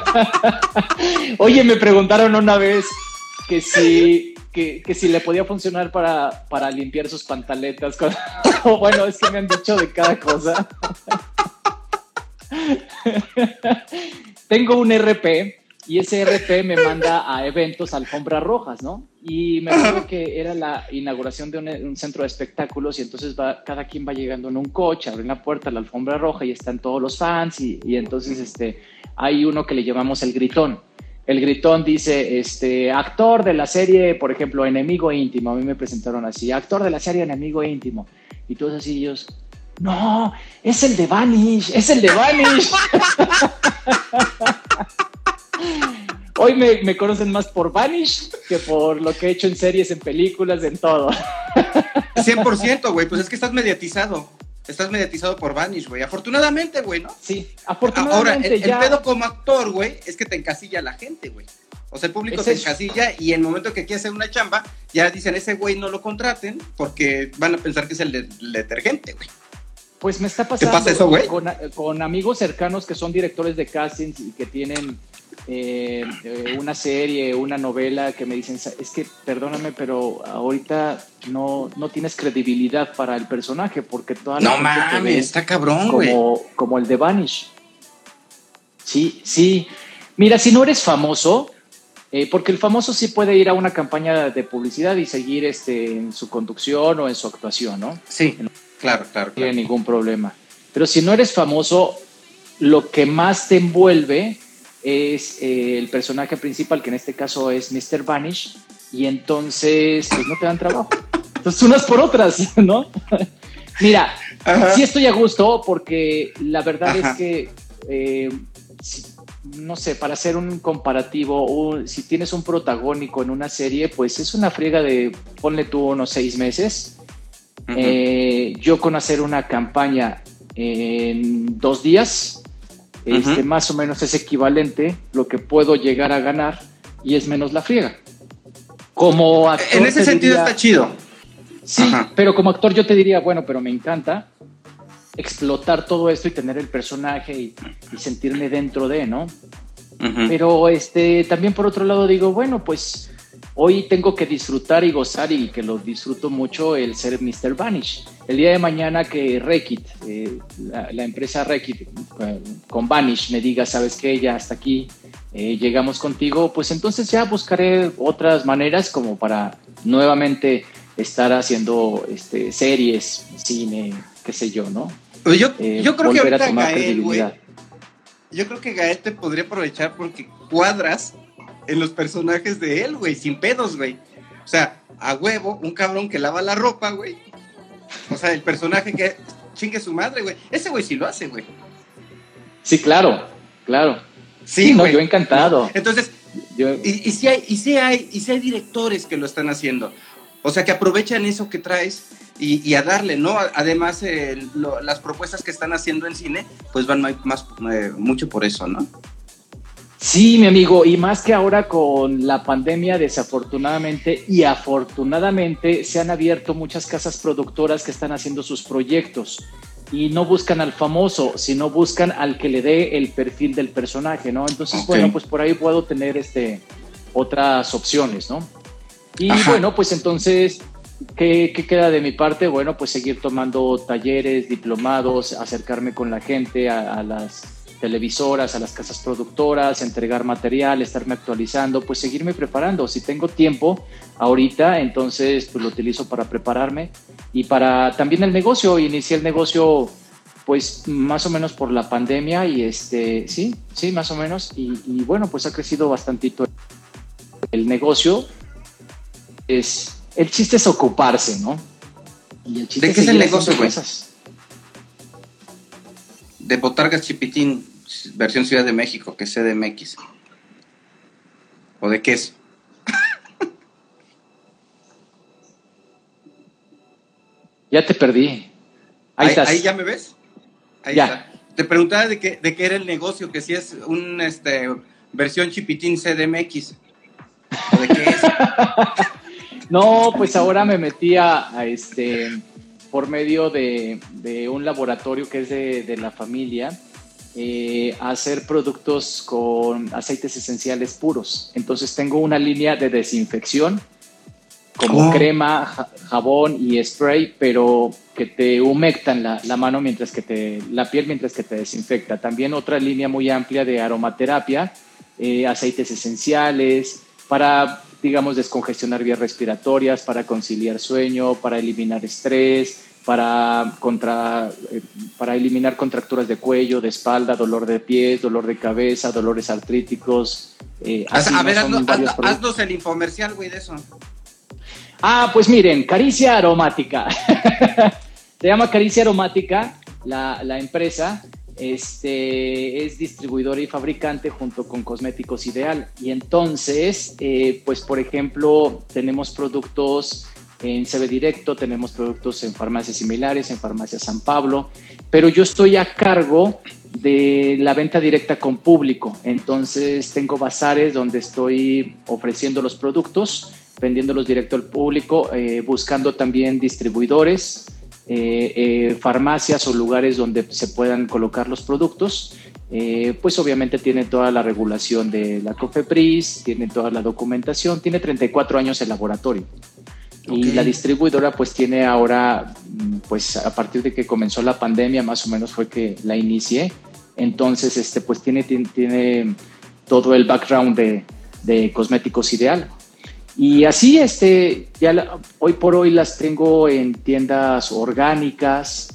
<laughs> Oye, me preguntaron una vez que si, que, si le podía funcionar para, para limpiar sus pantaletas. <laughs> bueno, es que me han dicho de cada cosa. <laughs> Tengo un RP y ese RP me manda a eventos alfombras rojas, ¿no? Y me acuerdo que era la inauguración de un, centro de espectáculos y entonces va, cada quien va llegando en un coche, abre la puerta la alfombra roja y están todos los fans y, y, entonces este, hay uno que le llamamos el gritón. El gritón dice, este, actor de la serie, por ejemplo, Enemigo Íntimo, a mí me presentaron así, actor de la serie Enemigo Íntimo. Y todos así ellos, no, es el de Vanish, es el de Vanish. <laughs> Hoy me, conocen más por Vanish que por lo que he hecho en series, en películas, en todo. 100%, güey, pues es que estás mediatizado. Estás mediatizado por Vanish, güey. Afortunadamente, güey, ¿no? Sí, afortunadamente. Ahora, el, pedo como actor, güey, es que te encasilla la gente, güey. O sea, el público te encasilla y en el momento que quiere hacer una chamba, ya dicen, ese güey no lo contraten porque van a pensar que es el, detergente, güey. Pues me está pasando pasa eso? Con, con, amigos cercanos que son directores de castings y que tienen eh, eh, una serie, una novela que me dicen, es que perdóname, pero ahorita no, no tienes credibilidad para el personaje porque toda la No mames, está cabrón, como, como el de Vanish. Sí, sí. Mira, si no eres famoso, eh, porque el famoso sí puede ir a una campaña de publicidad y seguir este, en su conducción o en su actuación, ¿no? Sí, claro, claro. No tiene ningún problema. Pero si no eres famoso, lo que más te envuelve es eh, el personaje principal, que en este caso es Mr. Vanish, y entonces pues no te dan trabajo. Entonces unas por otras, <laughs> ¿no? <laughs> Mira, sí estoy a gusto porque la verdad es que, eh, no sé, para hacer un comparativo, si tienes un protagónico en una serie, pues es una friega de, ponle tú unos seis meses. Eh, yo con hacer una campaña en dos días, este, más o menos es equivalente lo que puedo llegar a ganar y es menos la friega. Como actor, en ese sentido está chido. Sí, pero como actor yo te diría, bueno, pero me encanta explotar todo esto y tener el personaje y, sentirme dentro de, ¿no? Pero este, también por otro lado digo, bueno, pues hoy tengo que disfrutar y gozar y que lo disfruto mucho el ser Mr. Vanish. El día de mañana que Rekit, eh, la, empresa Rekit eh, con Vanish me diga, sabes que ya hasta aquí eh, llegamos contigo, pues entonces ya buscaré otras maneras como para nuevamente estar haciendo este, series, cine, qué sé yo, ¿no? Pues yo, yo creo que ahorita Gael, yo creo que Gael te podría aprovechar porque cuadras en los personajes de él, güey, sin pedos, güey. O sea, a huevo, un cabrón que lava la ropa, güey. O sea, el personaje que chingue su madre, güey. Ese güey sí lo hace, güey. Sí, claro, claro. Sí, no, yo encantado. Entonces, y, si hay, y si hay, y si hay directores que lo están haciendo. O sea, que aprovechan eso que traes y, a darle, ¿no? Además, las propuestas que están haciendo en cine, pues van más, eh, mucho por eso, ¿no? Sí, mi amigo, y más que ahora con la pandemia, desafortunadamente y afortunadamente se han abierto muchas casas productoras que están haciendo sus proyectos y no buscan al famoso, sino buscan al que le dé el perfil del personaje, ¿no? Entonces, bueno, pues por ahí puedo tener este otras opciones, ¿no? Y bueno, pues entonces, ¿qué, queda de mi parte? Bueno, pues seguir tomando talleres, diplomados, acercarme con la gente a las televisoras, a las casas productoras, entregar material, estarme actualizando, pues seguirme preparando. Si tengo tiempo ahorita, entonces pues lo utilizo para prepararme y para también el negocio. Inicié el negocio pues más o menos por la pandemia y este, sí, sí, más o menos. Y, bueno, pues ha crecido bastantito el negocio. Es, el chiste es ocuparse, ¿no? ¿De qué es el negocio, güey? De Botargas Chipitín versión Ciudad de México, que es CDMX. ¿O de qué es? ya te perdí. Ahí, ahí, ya me ves. Ahí ya. Te preguntaba de qué, de qué era el negocio, que si es una este, versión chipitín CDMX. ¿O de qué es? <laughs> no, pues ahora me metí a, este por medio de, un laboratorio que es de, la familia, eh, hacer productos con aceites esenciales puros. Entonces tengo una línea de desinfección como oh. crema, jabón y spray, pero que te humectan la, mano mientras que te, la piel mientras que te desinfecta. También otra línea muy amplia de aromaterapia, eh, aceites esenciales, para, digamos, descongestionar vías respiratorias, para conciliar sueño, para eliminar estrés, para, contra, eh, para eliminar contracturas de cuello, de espalda, dolor de pies, dolor de cabeza, dolores artríticos. Eh, a ver, haznos, el infomercial, güey, de eso. Ah, pues miren, caricia aromática. <laughs> Se llama Caricia Aromática, la, la, empresa. Este, es distribuidora y fabricante junto con Cosméticos Ideal. Y entonces, eh, pues por ejemplo, tenemos productos en CB Directo, tenemos productos en farmacias similares, en Farmacia San Pablo, pero yo estoy a cargo de la venta directa con público. Entonces tengo bazares donde estoy ofreciendo los productos vendiéndolos directo al público, eh, buscando también distribuidores, eh, eh, farmacias o lugares donde se puedan colocar los productos. pues obviamente tiene toda la regulación de la COFEPRIS, tiene toda la documentación, tiene 34 años el laboratorio. Y la distribuidora pues tiene ahora, mm, pues a partir de que comenzó la pandemia más o menos fue que la inicié. Entonces, este, pues tiene, tiene, tiene todo el background de, de cosméticos ideal. Y así, este, ya hoy por hoy las tengo en tiendas orgánicas.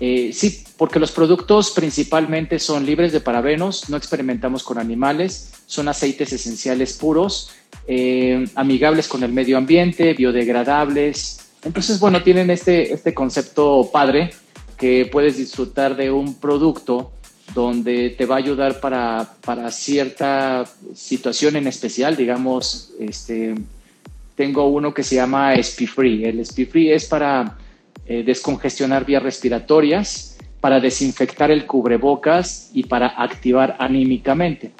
Eh, sí, porque los productos principalmente son libres de parabenos, no experimentamos con animales, son aceites esenciales puros, eh, amigables con el medio ambiente, biodegradables. Entonces, bueno, tienen este, este concepto padre que puedes disfrutar de un producto donde te va a ayudar para, para cierta situación en especial, digamos, este, tengo uno que se llama SPI-Free. El SPI-Free es para eh, descongestionar vías respiratorias, para desinfectar el cubrebocas y para activar anímicamente.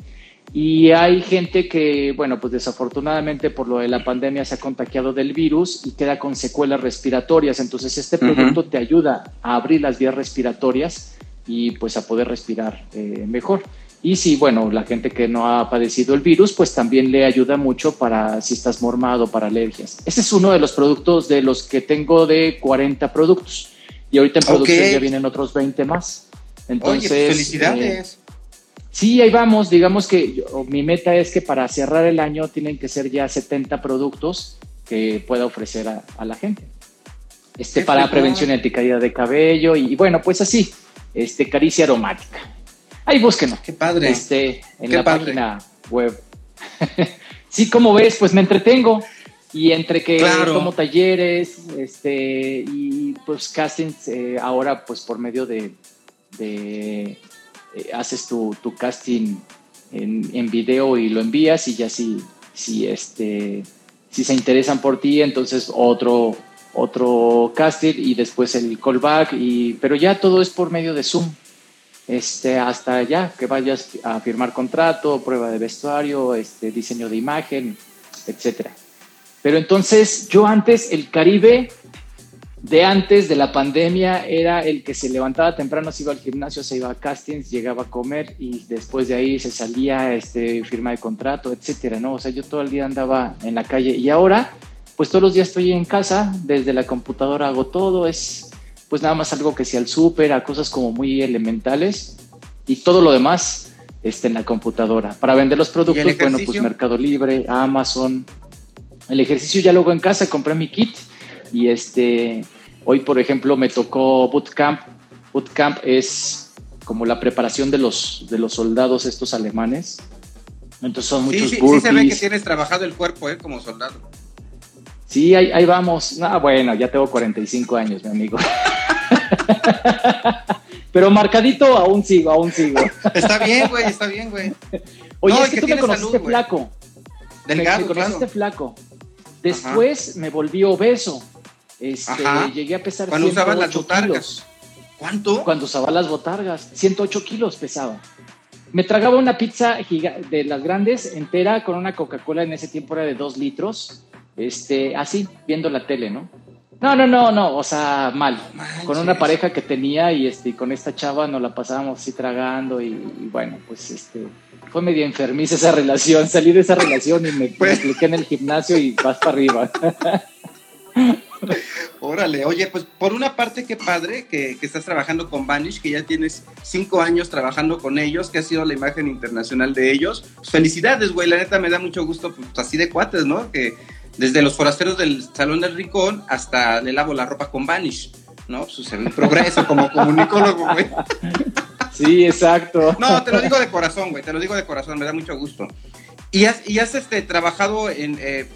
Y hay gente que, bueno, pues desafortunadamente por lo de la pandemia se ha contagiado del virus y queda con secuelas respiratorias. Entonces este producto te ayuda a abrir las vías respiratorias y pues a poder respirar eh, mejor. Y si, bueno, la gente que no ha padecido el virus, pues también le ayuda mucho para si estás mormado, para alergias. Este es uno de los productos de los que tengo de 40 productos. Y ahorita en producción ya vienen otros 20 más. Entonces, Oye, pues, felicidades. Eh, sí, ahí vamos. Digamos que mi meta es que para cerrar el año tienen que ser ya 70 productos que pueda ofrecer a, la gente. Este, para prevención y caída de cabello y, bueno, pues así, este, caricia aromática. Ahí búsquenlo. Qué padre. Este, en la página web. <laughs> sí, como ves, pues me entretengo. Y entre que tomo talleres, este, y pues castings, eh, ahora pues por medio de, de eh, haces tu, tu casting en, en, video y lo envías y ya si, si, este, si se interesan por ti, entonces otro, otro casting y después el callback, y, pero ya todo es por medio de Zoom este, hasta ya que vayas a firmar contrato, prueba de vestuario, este, diseño de imagen, etcétera. Pero entonces yo antes, el Caribe de antes de la pandemia era el que se levantaba temprano, se iba al gimnasio, se iba a castings, llegaba a comer y después de ahí se salía, este, firma de contrato, etcétera, ¿no? O sea, yo todo el día andaba en la calle y ahora, pues todos los días estoy en casa, desde la computadora hago todo, es pues nada más algo que sea el súper, a cosas como muy elementales y todo lo demás está en la computadora. Para vender los productos, bueno, pues Mercado Libre, Amazon. El ejercicio ya luego en casa, compré mi kit y este, hoy por ejemplo me tocó Bootcamp. Bootcamp es como la preparación de los, de los soldados estos alemanes. Entonces son muchos sí, sí, se ve que tienes trabajado el cuerpo, ¿eh? Como soldado. Sí, ahí, ahí vamos. Ah, bueno, ya tengo 45 años, mi amigo. <laughs> <laughs> Pero marcadito aún sigo, aún sigo. Está bien, güey, está bien, güey. Oye, es que, tú me conociste flaco. Delgado, me, conociste flaco. Después me volví obeso. Este, llegué a pesar Cuando usaban las botargas. ¿Cuánto? Cuando usaba las botargas. 108 kilos pesaba. Me tragaba una pizza de las grandes entera con una Coca-Cola en ese tiempo era de 2 litros. Este, así, viendo la tele, ¿no? No, no, no, no, o sea, mal. con una pareja que tenía y este, con esta chava nos la pasábamos así tragando y, bueno, pues este, fue medio enfermiza esa relación. <laughs> Salí de esa relación y me, pues... en el gimnasio y vas para arriba. <laughs> Órale, oye, pues por una parte qué padre que, estás trabajando con Vanish, que ya tienes cinco años trabajando con ellos, que ha sido la imagen internacional de ellos. Pues felicidades, güey, la neta me da mucho gusto, pues así de cuates, ¿no? Que desde los forasteros del Salón del Rincón hasta le lavo la ropa con Vanish, ¿no? Sucede un progreso como <laughs> comunicólogo, güey. Sí, exacto. No, te lo digo de corazón, güey, te lo digo de corazón, me da mucho gusto. Y has, y has este, trabajado en, eh,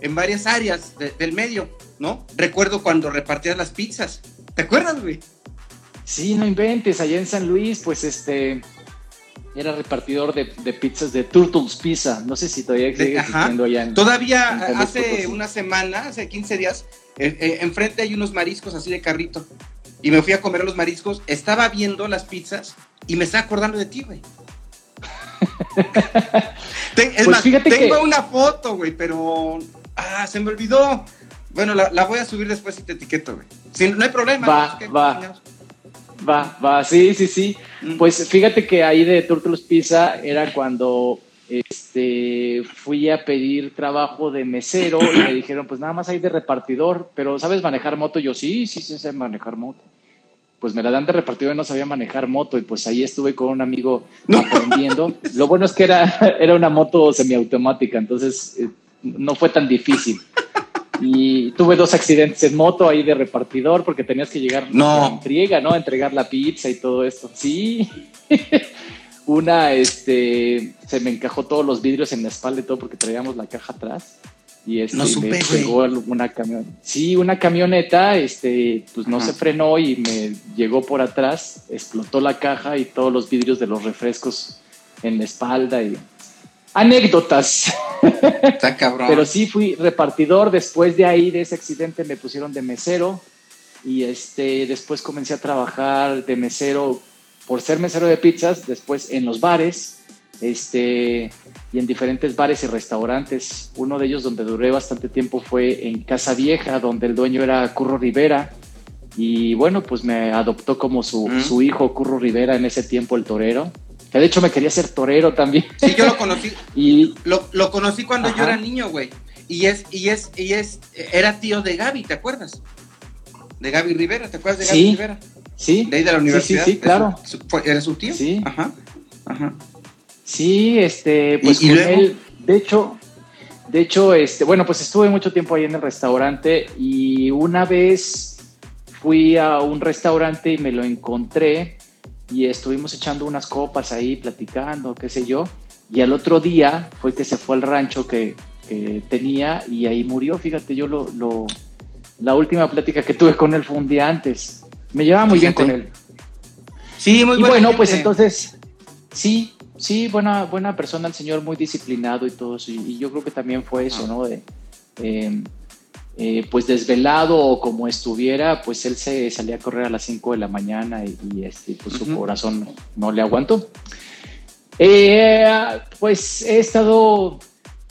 en varias áreas del medio, ¿no? Recuerdo cuando repartías las pizzas. ¿Te acuerdas, güey? Sí, no inventes, allá en San Luis, pues este, era repartidor de, pizzas de Turtles Pizza. No sé si todavía sigue existiendo allá. En, todavía hace una semana, hace 15 días, eh, eh, enfrente hay unos mariscos así de carrito. Y me fui a comer los mariscos, estaba viendo las pizzas y me estaba acordando de ti, güey. <laughs> es pues más, tengo una foto, güey, pero ah, se me olvidó. Bueno, la, voy a subir después y te etiqueto, güey. no hay problema. Va, va. Va, va, sí, sí, sí. Mm. Pues fíjate que ahí de Turtles Pizza era cuando este, fui a pedir trabajo de mesero y me dijeron, pues nada más hay de repartidor, pero ¿sabes manejar moto? Yo sí, sí, sí sé manejar moto. Pues me la dan de repartidor y no sabía manejar moto y pues ahí estuve con un amigo aprendiendo. Lo bueno es que era, <laughs> era una moto semiautomática, entonces eh, no fue tan difícil. Y tuve dos accidentes en moto ahí de repartidor porque tenías que llegar no. en friega, ¿no? entregar la pizza y todo esto. Sí. <laughs> Una, este, se me encajó todos los vidrios en la espalda y todo porque traíamos la caja atrás. Y este, no supe, me una camión. Sí, una camioneta, este, pues no se frenó y me llegó por atrás, explotó la caja y todos los vidrios de los refrescos en la espalda y anécdotas. Está cabrón. Pero sí fui repartidor. Después de ahí, de ese accidente, me pusieron de mesero. Y este, después comencé a trabajar de mesero por ser mesero de pizzas. Después en los bares. Este, y en diferentes bares y restaurantes. Uno de ellos donde duré bastante tiempo fue en Casa Vieja, donde el dueño era Curro Rivera. Y bueno, pues me adoptó como su, mm. su hijo Curro Rivera en ese tiempo, el torero de hecho me quería ser torero también. Sí, yo lo conocí. <laughs> y lo, lo conocí cuando yo era niño, güey. Y es, y es, y es, era tío de Gaby, ¿te acuerdas? De Gaby Rivera, ¿te acuerdas de Gaby Rivera? Sí. De ahí de la universidad. Sí, sí, claro. ¿Era su tío? Sí. Ajá. Ajá. Sí, este, pues con él, de hecho, de hecho, este, bueno, pues estuve mucho tiempo ahí en el restaurante y una vez fui a un restaurante y me lo encontré y estuvimos echando unas copas ahí, platicando, qué sé yo. Y al otro día fue que se fue al rancho que, tenía y ahí murió. Fíjate, yo lo, lo, la última plática que tuve con él fue un día antes. Me llevaba muy bien con él. Sí, muy y bueno, pues entonces, sí, sí, buena, buena persona, el señor muy disciplinado y todo eso. Y, yo creo que también fue eso, ah. ¿no? De, eh, eh, pues desvelado o como estuviera, pues él se salía a correr a las 5 de la mañana y, este, pues su corazón no le aguantó. Eh, pues he estado,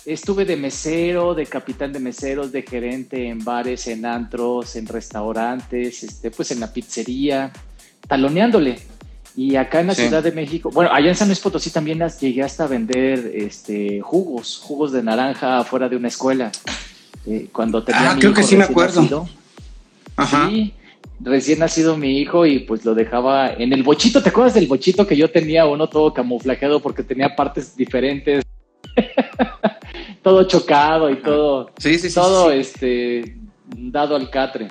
estuve de mesero, de capitán de meseros, de gerente en bares, en antros, en restaurantes, este, pues en la pizzería, taloneándole. Y acá en la Ciudad de México, bueno, allá en San Luis Potosí también llegué hasta vender este, jugos, jugos de naranja afuera de una escuela. Eh, cuando tenía ah, creo que sí me acuerdo. Ajá. Sí, recién nacido mi hijo y pues lo dejaba en el bochito. ¿Te acuerdas del bochito que yo tenía uno todo camuflajeado porque tenía partes diferentes? <laughs> todo chocado y todo. Sí, sí, todo este dado al catre.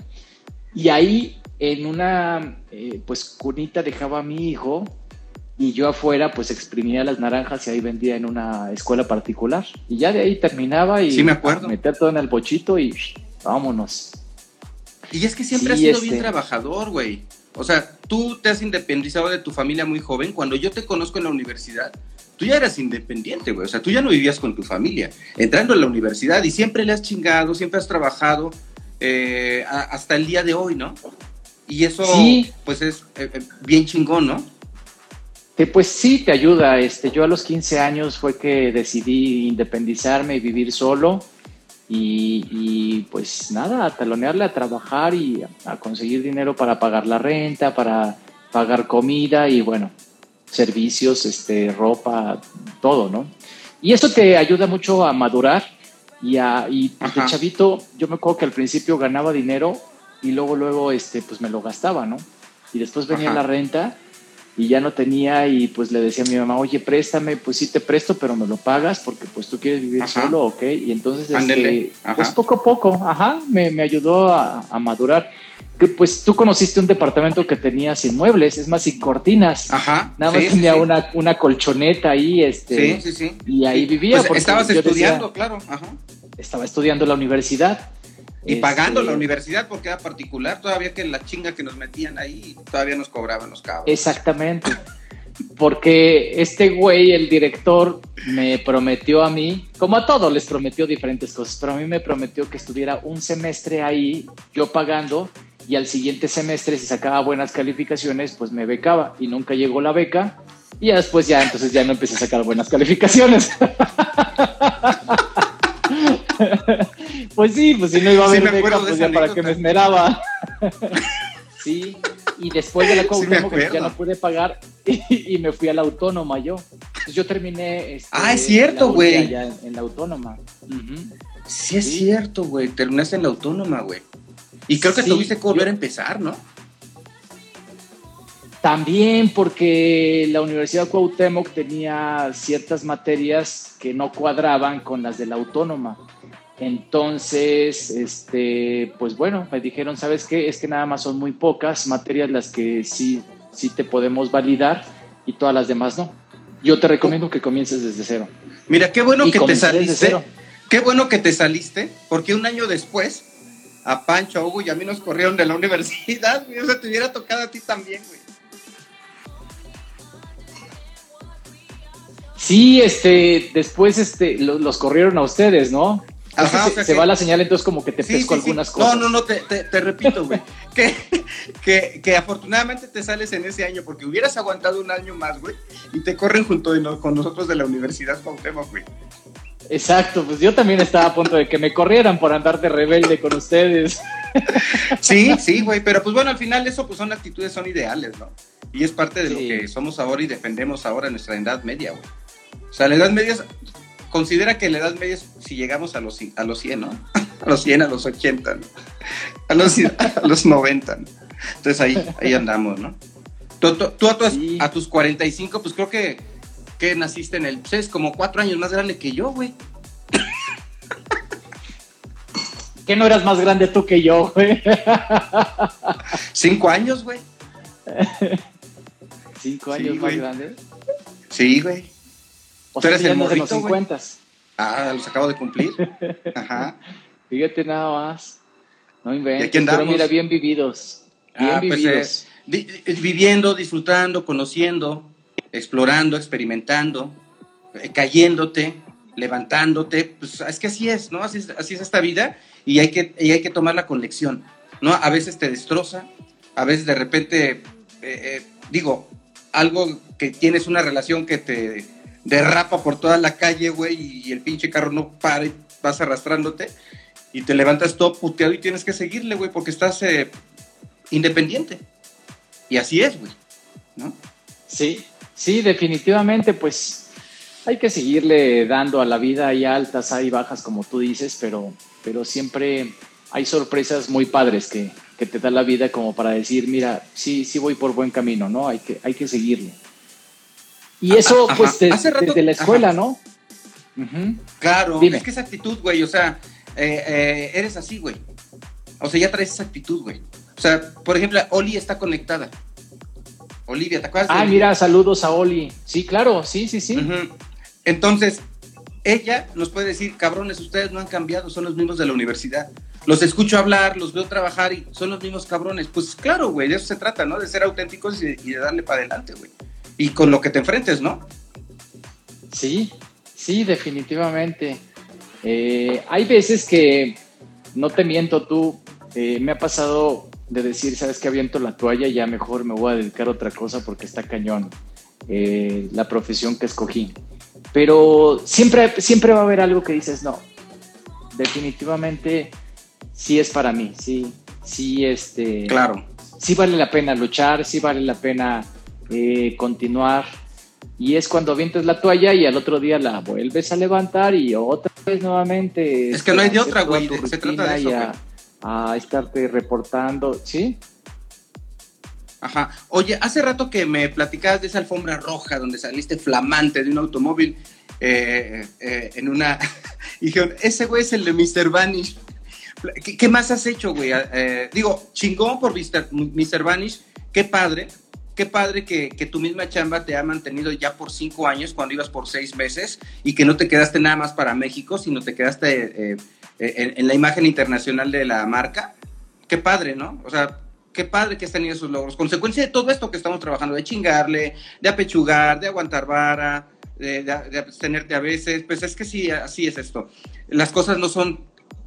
Y ahí en una eh, pues cunita dejaba a mi hijo y yo afuera pues exprimía las naranjas y ahí vendía en una escuela particular. Y ya de ahí terminaba y sí, me acuerdo. meter todo en el bochito y vámonos. Y es que siempre has sido bien este trabajador, güey. O sea, tú te has independizado de tu familia muy joven. Cuando yo te conozco en la universidad, tú ya eras independiente, güey. O sea, tú ya no vivías con tu familia. Entrando en la universidad y siempre le has chingado, siempre has trabajado eh, hasta el día de hoy, ¿no? Y eso, pues es eh, eh, bien chingón, ¿no? Que pues sí te ayuda. Este, yo a los 15 años fue que decidí independizarme y vivir solo. y, pues nada, a talonearle a trabajar y a, conseguir dinero para pagar la renta, para pagar comida y bueno, servicios, este, ropa, todo, ¿no? Y eso te ayuda mucho a madurar y, a, y de chavito, yo me acuerdo que al principio ganaba dinero y luego, luego, este, pues me lo gastaba, ¿no? Y después venía la renta y ya no tenía y pues le decía a mi mamá, oye, préstame, pues sí te presto, pero me lo pagas porque pues tú quieres vivir solo, ¿ok? Y entonces, este, pues poco a poco, ajá, me, me ayudó a, a, madurar. Que pues tú conociste un departamento que tenía sin muebles, es más, sin cortinas. Ajá. Nada más tenía Una, una colchoneta ahí, este. Sí, sí, sí. Y ahí vivía. Pues estabas estudiando, claro. Ajá. Estaba estudiando en la universidad. Y pagando la este, universidad porque era particular, todavía que la chinga que nos metían ahí, todavía nos cobraban los cabos. Exactamente. Porque este güey, el director, me prometió a mí, como a todos les prometió diferentes cosas, pero a mí me prometió que estuviera un semestre ahí, yo pagando, y al siguiente semestre, si sacaba buenas calificaciones, pues me becaba. Y nunca llegó la beca, y después ya, entonces ya no empecé a sacar buenas calificaciones. <laughs> <laughs> pues sí, pues si no iba a haber beca, pues ya para qué me esmeraba. <laughs> sí, y después de la Cuauhtémoc ya no pude pagar y, me fui a la autónoma yo. Entonces yo terminé. Este, ah, es cierto, güey. En, la autónoma. Sí, es cierto, güey. Terminaste en la autónoma, güey. Y creo que tuviste que volver a empezar, ¿no? También porque la Universidad Cuauhtémoc tenía ciertas materias que no cuadraban con las de la autónoma. Entonces, este, pues bueno, me dijeron, ¿sabes qué? Es que nada más son muy pocas materias las que sí, sí te podemos validar y todas las demás no. Yo te recomiendo que comiences desde cero. Mira, qué bueno que te saliste. Qué bueno que te saliste, porque un año después a Pancho, a Hugo y a mí nos corrieron de la <laughs> universidad, güey. O sea, te hubiera tocado a ti también, güey. Sí, este, después este, los corrieron a ustedes, ¿no? Ajá, se, va la señal, entonces como que te pesco algunas cosas. No, no, no, te, te, repito, güey, <laughs> que, que, que, afortunadamente te sales en ese año, porque hubieras aguantado un año más, güey, y te corren junto con nosotros de la Universidad Cuauhtémoc, güey. Exacto, pues yo también estaba a punto de que me corrieran por andar de rebelde con ustedes. <laughs> Sí, sí, güey, pero pues bueno, al final eso pues son actitudes, son ideales, ¿no? Y es parte de lo que somos ahora y defendemos ahora en nuestra edad media, güey. O sea, la edad media considera que la edad media es si llegamos a los, a los 100, ¿no? <laughs> A los 100, a los 80, ¿no? A los, a los 90, ¿no? Entonces ahí, ahí andamos, ¿no? Tú, tú, a, tus, a tus 45, pues creo que, que naciste en el... Pues es como cuatro años más grande que yo, güey. <laughs> ¿Qué no eras más grande tú que yo, güey? <laughs> Cinco años, güey. ¿Cinco años más grande? Sí, güey. O sea, eres el de los 50. Ah, los acabo de cumplir. <laughs> Ajá. Fíjate nada más. No inventes. Pero mira, bien vividos. Bien ah, pues, vividos. Eh, viviendo, disfrutando, conociendo, explorando, experimentando, eh, cayéndote, levantándote. Pues es que así es, ¿no? Así es, así es esta vida y hay que, y hay que tomarla con lección, ¿no? A veces te destroza, a veces de repente, eh, digo, algo que tienes una relación que te derrapa por toda la calle, güey, y el pinche carro no para y vas arrastrándote y te levantas todo puteado y tienes que seguirle, güey, porque estás eh, independiente. Y así es, güey, ¿no? Sí, sí, definitivamente, pues hay que seguirle dando a la vida, hay altas, hay bajas, como tú dices, pero, pero siempre hay sorpresas muy padres que, que te da la vida como para decir, mira, sí, sí voy por buen camino, ¿no? Hay que, hay que seguirle. Y eso, pues, desde la escuela, ¿no? Claro, es que esa actitud, güey, o sea, eh, eh, eres así, güey. O sea, ya traes esa actitud, güey. O sea, por ejemplo, Oli está conectada. Olivia, ¿te acuerdas? Ah, mira, saludos a Oli. Sí, claro, sí, sí, sí. Entonces, ella nos puede decir, cabrones, ustedes no han cambiado, son los mismos de la universidad. Los escucho hablar, los veo trabajar y son los mismos cabrones. Pues claro, güey, de eso se trata, ¿no? De ser auténticos y de darle para adelante, güey y con lo que te enfrentes, ¿no? Sí, sí, definitivamente. Eh, hay veces que, no te miento tú, eh, me ha pasado de decir, sabes que aviento la toalla, ya mejor me voy a dedicar a otra cosa porque está cañón eh, la profesión que escogí. Pero siempre, siempre va a haber algo que dices, no, definitivamente sí es para mí, sí, sí, este... Claro. Sí vale la pena luchar, sí vale la pena eh, continuar. Y es cuando avientes la toalla y al otro día la vuelves a levantar y otra vez nuevamente. Es que no hay de otra, güey. Se trata de eso, a, a estarte reportando, ¿sí? Ajá. Oye, hace rato que me platicabas de esa alfombra roja donde saliste flamante de un automóvil eh, eh, en una... <laughs> y dijeron, ese güey es el de Mr. Vanish. ¿Qué, más has hecho, güey? Eh, digo, chingón por Mr. Mr. Vanish. Qué padre. Qué padre que, que, tu misma chamba te ha mantenido ya por cinco años cuando ibas por seis meses y que no te quedaste nada más para México, sino te quedaste en, en la imagen internacional de la marca. Qué padre, ¿no? O sea, qué padre que has tenido esos logros. Consecuencia de todo esto que estamos trabajando, de chingarle, de apechugar, de aguantar vara, de, abstenerte a veces, pues es que sí, así es esto. Las cosas no son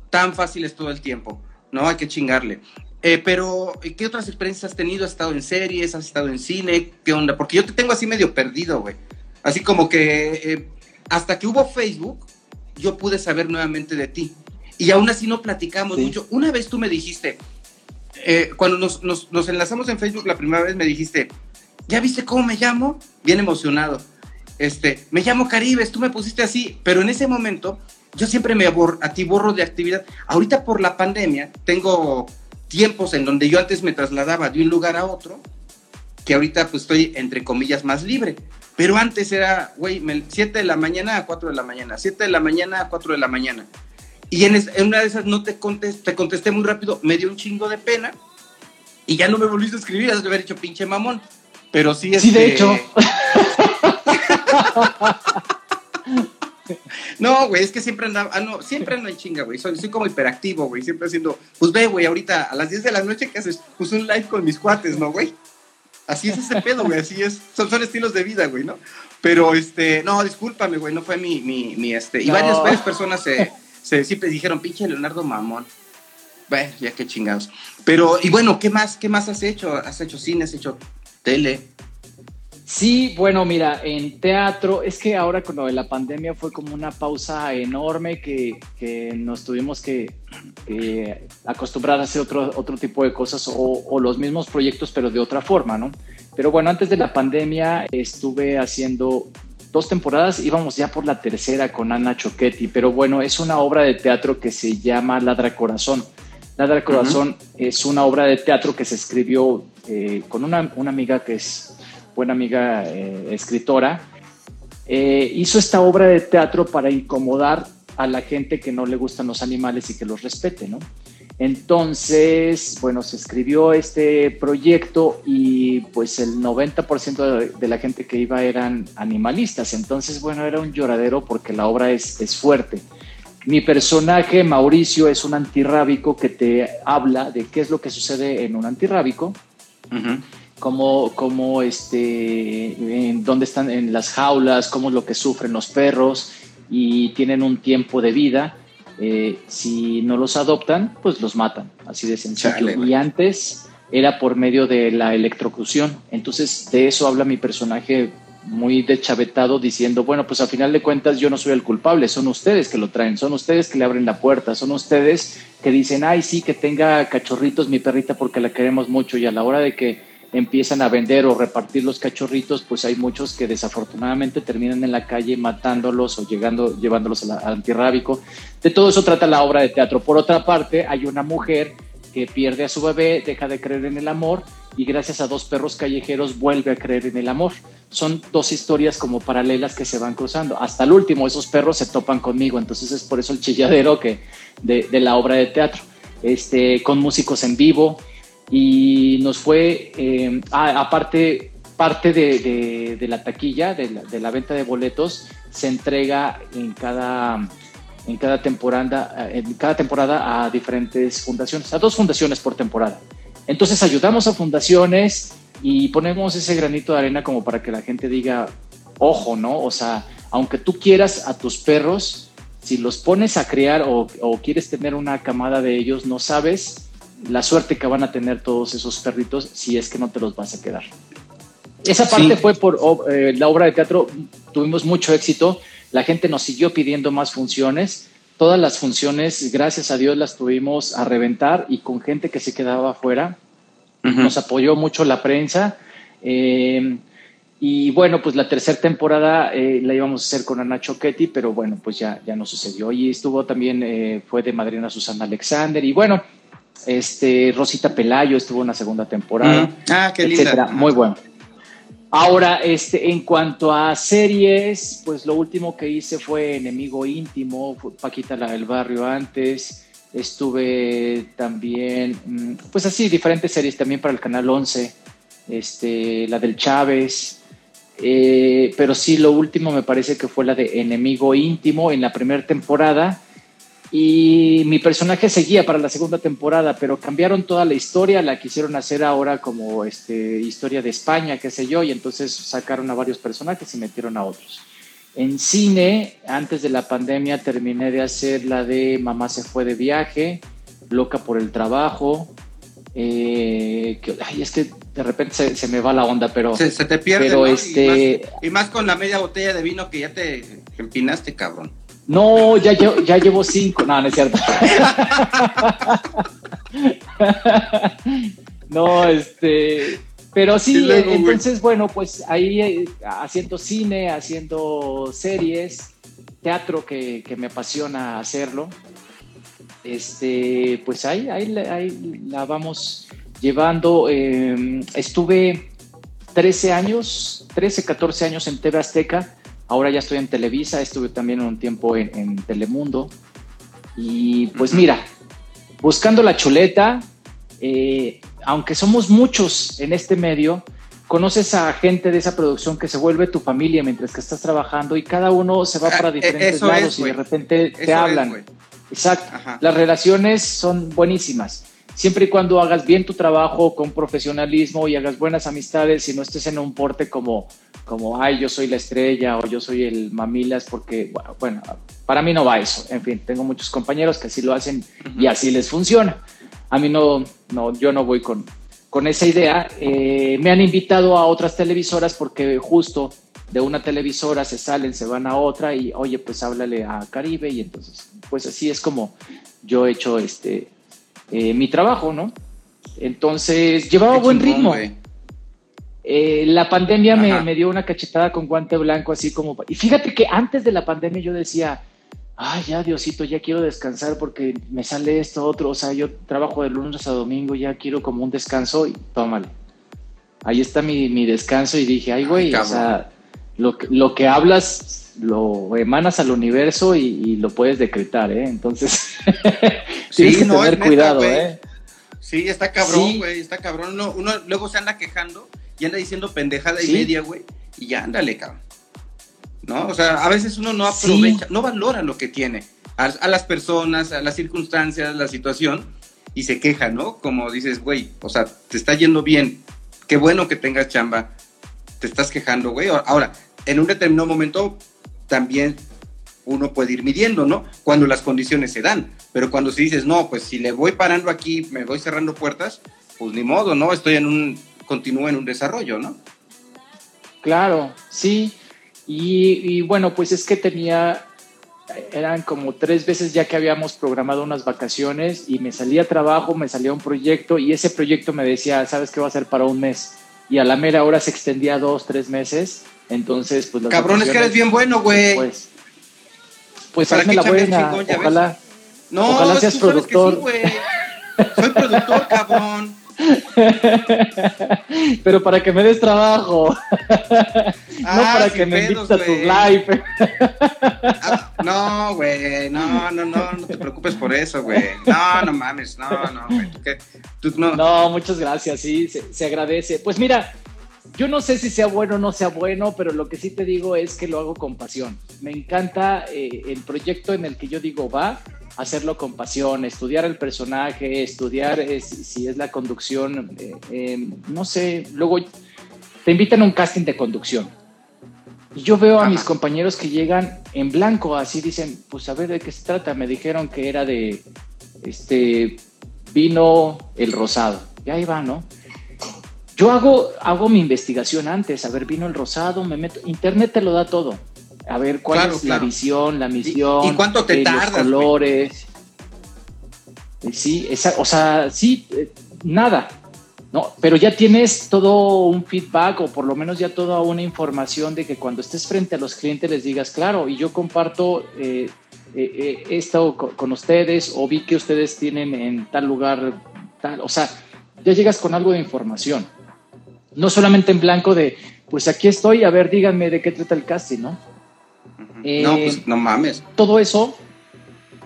tan fáciles todo el tiempo, ¿no? Hay que chingarle. Eh, pero, ¿qué otras experiencias has tenido? ¿Has estado en series? ¿Has estado en cine? ¿Qué onda? Porque yo te tengo así medio perdido, güey. Así como que eh, hasta que hubo Facebook, yo pude saber nuevamente de ti. Y aún así no platicamos mucho. Una vez tú me dijiste, eh, cuando nos, nos, enlazamos en Facebook la primera vez me dijiste, ¿ya viste cómo me llamo? Bien emocionado. Este, me llamo Caribes, tú me pusiste así, pero en ese momento yo siempre me borro, a ti borro de actividad. Ahorita por la pandemia tengo tiempos en donde yo antes me trasladaba de un lugar a otro, que ahorita pues estoy entre comillas más libre. Pero antes era, güey, 7 de la mañana a 4 de la mañana, 7 de la mañana a 4 de la mañana. Y en, una de esas no te contesté, te contesté muy rápido, me dio un chingo de pena y ya no me volviste a escribir, has de haber hecho pinche mamón. Pero sí es. Sí, de hecho. <laughs> no, güey, es que siempre anda, ah, no, siempre ando en chinga, güey. Soy, soy, como hiperactivo, güey. Siempre haciendo, pues ve, güey, ahorita a las 10 de la noche, ¿qué haces? Pues un live con mis cuates, ¿no, güey? Así es ese pedo, güey, así es. Son, son estilos de vida, güey, ¿no? Pero, este, no, discúlpame, güey, no fue mi, mi, mi este. Y varias, varias personas se se, siempre dijeron, pinche Leonardo Mamón. Bueno, ya qué chingados. Pero, y bueno, ¿qué más, qué más has hecho? ¿Has hecho cine? ¿Has hecho tele? Sí, bueno, mira, en teatro, es que ahora con lo de la pandemia fue como una pausa enorme que, que nos tuvimos que, acostumbrar a hacer otro, otro tipo de cosas o, o, los mismos proyectos, pero de otra forma, ¿no? Pero bueno, antes de la pandemia estuve haciendo dos temporadas, íbamos ya por la tercera con Ana Choquetti, pero bueno, es una obra de teatro que se llama Ladra Corazón. Ladra Corazón es una obra de teatro que se escribió eh, con una, una, amiga que es buena amiga eh, escritora. Eh, hizo esta obra de teatro para incomodar a la gente que no le gustan los animales y que los respete, ¿no? Entonces, bueno, se escribió este proyecto y pues el 90% de, la gente que iba eran animalistas. Entonces, bueno, era un lloradero porque la obra es, es fuerte. Mi personaje, Mauricio, es un antirrábico que te habla de qué es lo que sucede en un antirrábico, cómo, cómo este, en dónde están en las jaulas, cómo es lo que sufren los perros y tienen un tiempo de vida eh, si no los adoptan, pues los matan, así de sencillo. y antes era por medio de la electrocución. Entonces, de eso habla mi personaje muy deschavetado diciendo, bueno, pues a final de cuentas yo no soy el culpable, son ustedes que lo traen, son ustedes que le abren la puerta, son ustedes que dicen, ay, sí, que tenga cachorritos mi perrita porque la queremos mucho y a la hora de que empiezan a vender o repartir los cachorritos, pues hay muchos que desafortunadamente terminan en la calle matándolos o llegando, llevándolos al antirrábico. De todo eso trata la obra de teatro. Por otra parte, hay una mujer que pierde a su bebé, deja de creer en el amor y gracias a dos perros callejeros vuelve a creer en el amor. Son dos historias como paralelas que se van cruzando. Hasta el último, esos perros se topan conmigo, entonces es por eso el chilladero que de, de la obra de teatro. Este, con músicos en vivo, y nos fue, eh, aparte, parte de, la taquilla, de la, venta de boletos, se entrega en cada, en cada temporada, en cada temporada a diferentes fundaciones, a dos fundaciones por temporada. Entonces ayudamos a fundaciones y ponemos ese granito de arena como para que la gente diga, ojo, ¿no? O sea, aunque tú quieras a tus perros, si los pones a criar o quieres tener una camada de ellos, no sabes la suerte que van a tener todos esos perritos si es que no te los vas a quedar. Esa parte fue por eh, la obra de teatro, tuvimos mucho éxito, la gente nos siguió pidiendo más funciones, todas las funciones, gracias a Dios, las tuvimos a reventar y con gente que se quedaba afuera. Nos apoyó mucho la prensa. Eh, y bueno, pues la tercera temporada eh, la íbamos a hacer con Ana Choquetti, pero bueno, pues ya, ya no sucedió. Y estuvo también, eh, fue de madrina Susana Alexander. Y bueno, este, Rosita Pelayo estuvo en la segunda temporada. Ah, qué linda. Muy bueno. Ahora, este, en cuanto a series, pues lo último que hice fue Enemigo Íntimo, Paquita la del Barrio antes. Estuve también, mm, pues así, diferentes series también para el Canal 11, este, la del Chávez. Eh, pero sí, lo último me parece que fue la de Enemigo Íntimo en la primera temporada y mi personaje seguía para la segunda temporada, pero cambiaron toda la historia, la quisieron hacer ahora como este, historia de España, qué sé yo, y entonces sacaron a varios personajes y metieron a otros. En cine, antes de la pandemia, terminé de hacer la de Mamá se fue de viaje, Loca por el trabajo. Eh, ay, es que de repente se, me va la onda, pero. Se, te pierde. Pero este... y más con la media botella de vino que ya te empinaste, cabrón. No, ya, ya llevo cinco. No, no es cierto. <laughs> no, este. Pero sí, entonces, bueno, pues ahí eh, haciendo cine, haciendo series, teatro que, me apasiona hacerlo. Este, pues ahí, ahí, ahí la vamos llevando. Em, estuve 13 años, 13, 14 años en TV Azteca Ahora ya estoy en Televisa, estuve también un tiempo en, Telemundo. Y pues mira, buscando la chuleta, eh, aunque somos muchos en este medio, conoces a gente de esa producción que se vuelve tu familia mientras que estás trabajando y cada uno se va para ah, diferentes lados y de repente te hablan. Exacto. Las relaciones son buenísimas siempre y cuando hagas bien tu trabajo con profesionalismo y hagas buenas amistades y no estés en un porte como, como, ay, yo soy la estrella o yo soy el mamilas, porque, bueno, para mí no va eso. En fin, tengo muchos compañeros que así lo hacen y así les funciona. A mí no, no yo no voy con, con esa idea. Eh, me han invitado a otras televisoras porque justo de una televisora se salen, se van a otra y, oye, pues háblale a Caribe y entonces, pues así es como yo he hecho este, eh, mi trabajo, ¿no? Entonces, llevaba buen ritmo. Eh, la pandemia me, dio una cachetada con guante blanco, así como... Y fíjate que antes de la pandemia yo decía, ay, ya Diosito, ya quiero descansar porque me sale esto, otro, o sea, yo trabajo de lunes a domingo, ya quiero como un descanso y tómale. Ahí está mi, descanso y dije, ay, güey, o sea, lo, lo que hablas lo emanas al universo y, lo puedes decretar, ¿eh? Entonces, <laughs> tienes que tener cuidado, ¿eh? Sí, está cabrón, güey, está cabrón. Uno, uno, luego se anda quejando y anda diciendo pendejada y media, güey, y ya ándale, cabrón. ¿No? O sea, a veces uno no aprovecha, no valora lo que tiene, a, a, las personas, a las circunstancias, la situación, y se queja, ¿no? Como dices, güey, o sea, te está yendo bien, qué bueno que tengas chamba, te estás quejando, güey. Ahora, en un determinado momento también uno puede ir midiendo, ¿no? Cuando las condiciones se dan. Pero cuando si dices, no, pues si le voy parando aquí, me voy cerrando puertas, pues ni modo, ¿no? Estoy en un, continúo en un desarrollo, ¿no? Claro, sí. Y, bueno, pues es que tenía, eran como tres veces ya que habíamos programado unas vacaciones y me salía trabajo, me salía un proyecto y ese proyecto me decía, ¿sabes qué va a ser para un mes? Y a la mera hora se extendía dos, tres meses entonces, pues... Cabrón, es que eres bien bueno, güey. Pues, pues hazme la buena, ojalá. No, ojalá seas productor. Soy productor, cabrón. <laughs> Pero para que me des trabajo. <laughs> no ah, para que me invites a tus live. Ah, no, güey. No, no, no. No te preocupes por eso, güey. No, no mames. No, no, güey. no. no, muchas gracias. Sí, se, se agradece. Pues mira, yo no sé si sea bueno o no sea bueno, pero lo que sí te digo es que lo hago con pasión. Me encanta eh, el proyecto en el que yo digo va, hacerlo con pasión, estudiar el personaje, estudiar eh, si, es la conducción, eh, no sé, luego te invitan a un casting de conducción. Y yo veo a mis compañeros que llegan en blanco, así dicen, pues a ver de qué se trata. Me dijeron que era de, este, vino el rosado. Y ahí va, ¿no? Yo hago, hago mi investigación antes, a ver, vino el rosado, me meto, internet te lo da todo. a ver cuál es la visión, la misión. ¿Y, cuánto te eh, tardas? Los colores. Eh, sí, esa, o sea, sí, eh, nada. No, pero ya tienes todo un feedback o por lo menos ya toda una información de que cuando estés frente a los clientes les digas, claro, y yo comparto eh, esto con, ustedes o vi que ustedes tienen en tal lugar, tal, o sea, ya llegas con algo de información. No solamente en blanco de, pues aquí estoy, a ver, díganme de qué trata el casting, ¿no? no, pues no mames. Todo eso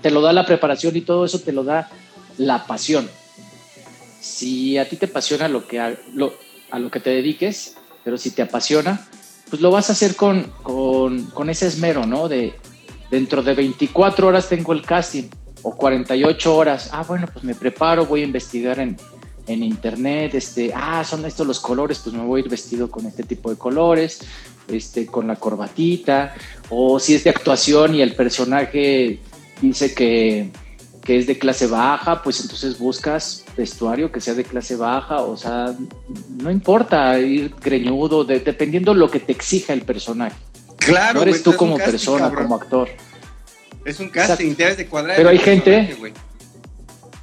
te lo da la preparación y todo eso te lo da la pasión. Si a ti te apasiona lo que a lo, a lo que te dediques, pero si te apasiona, pues lo vas a hacer con, con, con ese esmero, ¿no? De dentro de 24 horas tengo el casting o 48 horas. Ah, bueno, pues me preparo, voy a investigar en, en internet, este, ah, son estos los colores, pues me voy a ir vestido con este tipo de colores, este, con la corbatita, o si es de actuación y el personaje dice que, es de clase baja, pues entonces buscas vestuario que sea de clase baja, o sea, no importa ir greñudo, dependiendo lo que te exija el personaje. Claro, no eres tú como persona, como actor. Es un casting, debes de cuadrar. Pero hay gente,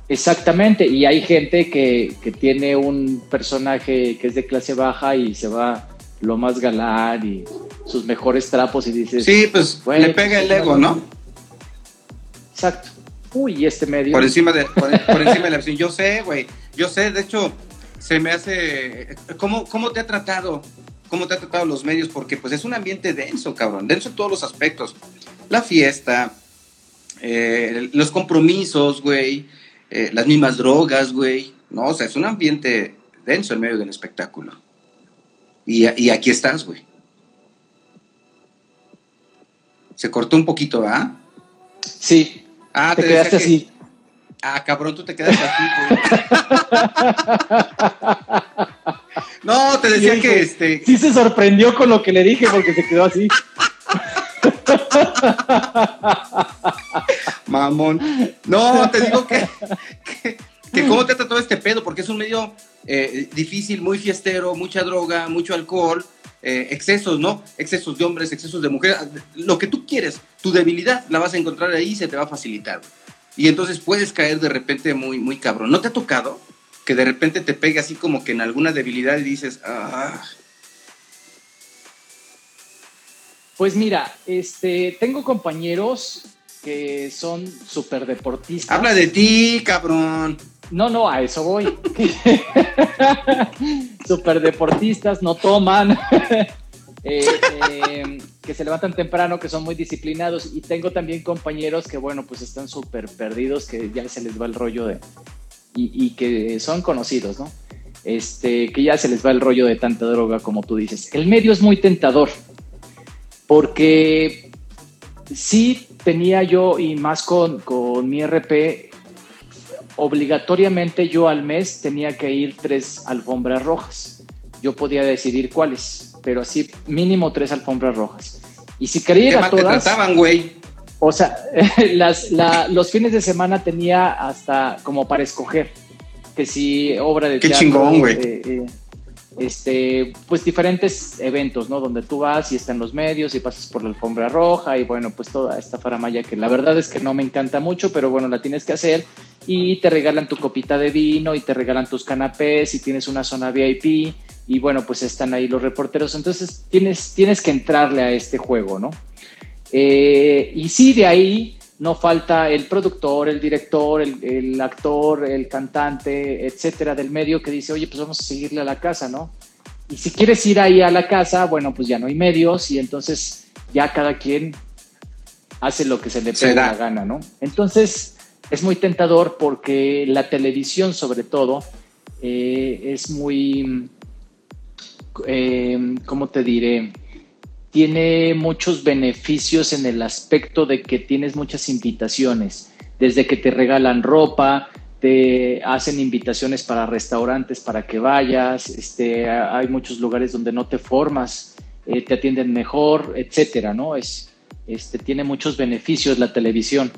Exactamente, y hay gente que, que, tiene un personaje que es de clase baja y se va lo más galán y sus mejores trapos y dices... Sí, pues le pega el ego, ¿no? Exacto. Uy, este medio. Por encima de, por, encima de la Yo sé, güey. Yo sé, de hecho, se me hace. ¿Cómo, ¿Cómo te ha tratado? ¿Cómo te ha tratado los medios? Porque pues es un ambiente denso, cabrón. Denso en todos los aspectos. La fiesta, eh, los compromisos, güey. Eh, las mismas drogas, güey. No, o sea, es un ambiente denso en medio del espectáculo. Y, y aquí estás, güey. Se cortó un poquito, ¿ah? Sí, Ah, te, quedaste así. Ah, cabrón, tú te quedaste así, no, te decía que este. Sí se sorprendió con lo que le dije porque se quedó así. <laughs> Mamón. No, te digo que, que, cómo te trata todo este pedo, porque es un medio eh, difícil, muy fiestero, mucha droga, mucho alcohol. Eh, excesos, ¿no? Excesos de hombres, excesos de mujeres, lo que tú quieres, tu debilidad la vas a encontrar ahí y se te va a facilitar. Y entonces puedes caer de repente muy, muy cabrón. ¿No te ha tocado que de repente te pegue así como que en alguna debilidad y dices, ah? Pues mira, este, tengo compañeros que son súper deportistas. Habla de ti, cabrón. No, no, a eso voy. <laughs> Super deportistas, no toman, <laughs> eh, eh, que se levantan temprano, que son muy disciplinados. Y tengo también compañeros que, bueno, pues están súper perdidos, que ya se les va el rollo de... Y, que son conocidos, ¿no? Este, que ya se les va el rollo de tanta droga, como tú dices. El medio es muy tentador, porque sí tenía yo, y más con, con mi RP, obligatoriamente yo al mes tenía que ir tres alfombras rojas. Yo podía decidir cuáles, pero así mínimo tres alfombras rojas. Y si quería ir a todas... trataban, güey? O sea, <laughs> las, los fines de semana tenía hasta como para escoger que si obra de Qué chingón, güey. Eh, eh, este, pues diferentes eventos, ¿no? Donde tú vas y están los medios y pasas por la alfombra roja y bueno, pues toda esta faramaya que la verdad es que no me encanta mucho, pero bueno, la tienes que hacer y te regalan tu copita de vino y te regalan tus canapés y tienes una zona VIP y bueno, pues están ahí los reporteros, entonces tienes, tienes que entrarle a este juego, ¿no? Eh, y sí, de ahí no falta el productor, el director, el, actor, el cantante, etcétera, del medio que dice, oye, pues vamos a seguirle a la casa, ¿no? Y si quieres ir ahí a la casa, bueno, pues ya no hay medios y entonces ya cada quien hace lo que se le pega la gana, ¿no? Entonces es muy tentador porque la televisión, sobre todo, eh, es muy, eh, ¿cómo te diré? Tiene muchos beneficios en el aspecto de que tienes muchas invitaciones, desde que te regalan ropa, te hacen invitaciones para restaurantes para que vayas, este, hay muchos lugares donde no te formas, eh, te atienden mejor, etcétera, ¿no? Es, este, tiene muchos beneficios la televisión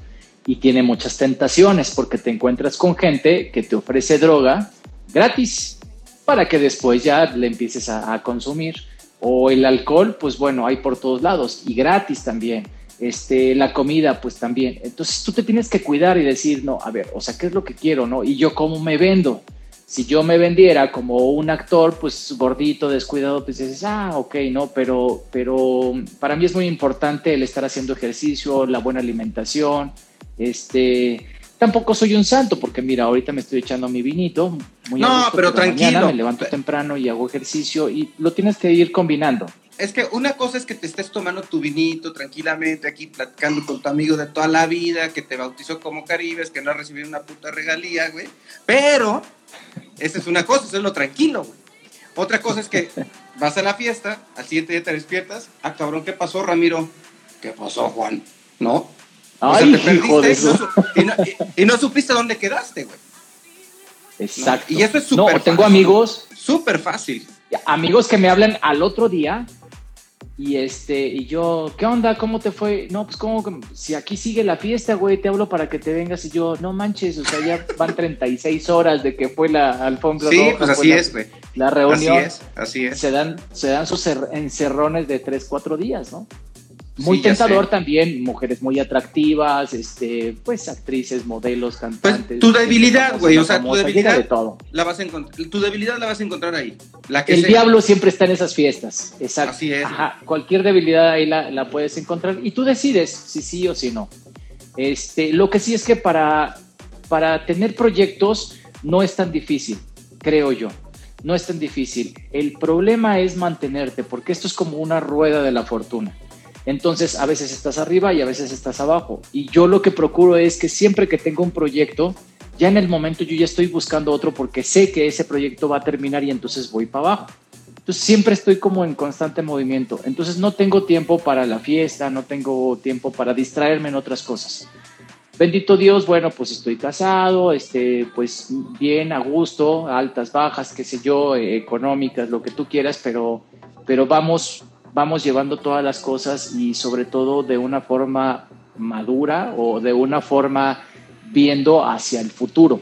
y tiene muchas tentaciones porque te encuentras con gente que te ofrece droga gratis para que después ya le empieces a consumir O el alcohol, pues bueno, hay por todos lados y gratis también. Este, la comida, pues también. Entonces tú te tienes que cuidar y decir, no, a ver, o sea, ¿qué es lo que quiero, no? Y yo cómo me vendo. Si yo me vendiera como un actor, pues gordito, descuidado, pues dices, ah, ok, no, pero, pero para mí es muy importante el estar haciendo ejercicio, la buena alimentación, este, tampoco soy un santo, porque mira, ahorita me estoy echando mi vinito. Muy no, pero tranquilo. me levanto temprano y hago ejercicio y lo tienes que ir combinando. Es que una cosa es que te estés tomando tu vinito tranquilamente aquí, platicando con tu amigo de toda la vida, que te bautizó como Caribes, que no ha recibido una puta regalía, güey. Pero, esa es una cosa, eso es lo tranquilo, güey. Otra cosa es que vas a la fiesta, al siguiente día te despiertas, ah, cabrón, ¿qué pasó, Ramiro? ¿Qué pasó, Juan? ¿No? Ay, hijo de eso. Y, no, supiste dónde quedaste, güey. Exacto. Y eso es súper No, tengo amigos. Súper fácil. Amigos que me hablan al otro día y este, y yo, ¿qué onda? ¿Cómo te fue? No, pues como si aquí sigue la fiesta, güey, te hablo para que te vengas y yo, no manches, o sea, ya van 36 horas de que fue la alfombra. Sí, pues así es, güey. La reunión. Así es, así es. Se dan, se dan sus encerrones de 3, 4 días, ¿no? Muy tentador también, mujeres muy atractivas, este, pues actrices, modelos, pues, cantantes. tu debilidad, güey, o sea, tu debilidad de todo. La vas a encontrar, tu debilidad la vas a encontrar ahí. La que El diablo siempre está en esas fiestas, exacto. Así es. Ajá, cualquier debilidad ahí la, la, puedes encontrar y tú decides si sí o si no. Este, lo que sí es que para, para tener proyectos no es tan difícil, creo yo. No es tan difícil. El problema es mantenerte, porque esto es como una rueda de la fortuna entonces, a veces estás arriba y a veces estás abajo. Y yo lo que procuro es que siempre que tengo un proyecto, ya en el momento yo ya estoy buscando otro porque sé que ese proyecto va a terminar y entonces voy para abajo. Entonces siempre estoy como en constante movimiento. Entonces no tengo tiempo para la fiesta, no tengo tiempo para distraerme en otras cosas. Bendito Dios, bueno, pues estoy casado, este, pues bien, a gusto, altas, bajas, qué sé yo, económicas, lo que tú quieras, pero, pero vamos vamos llevando todas las cosas y sobre todo de una forma madura o de una forma viendo hacia el futuro.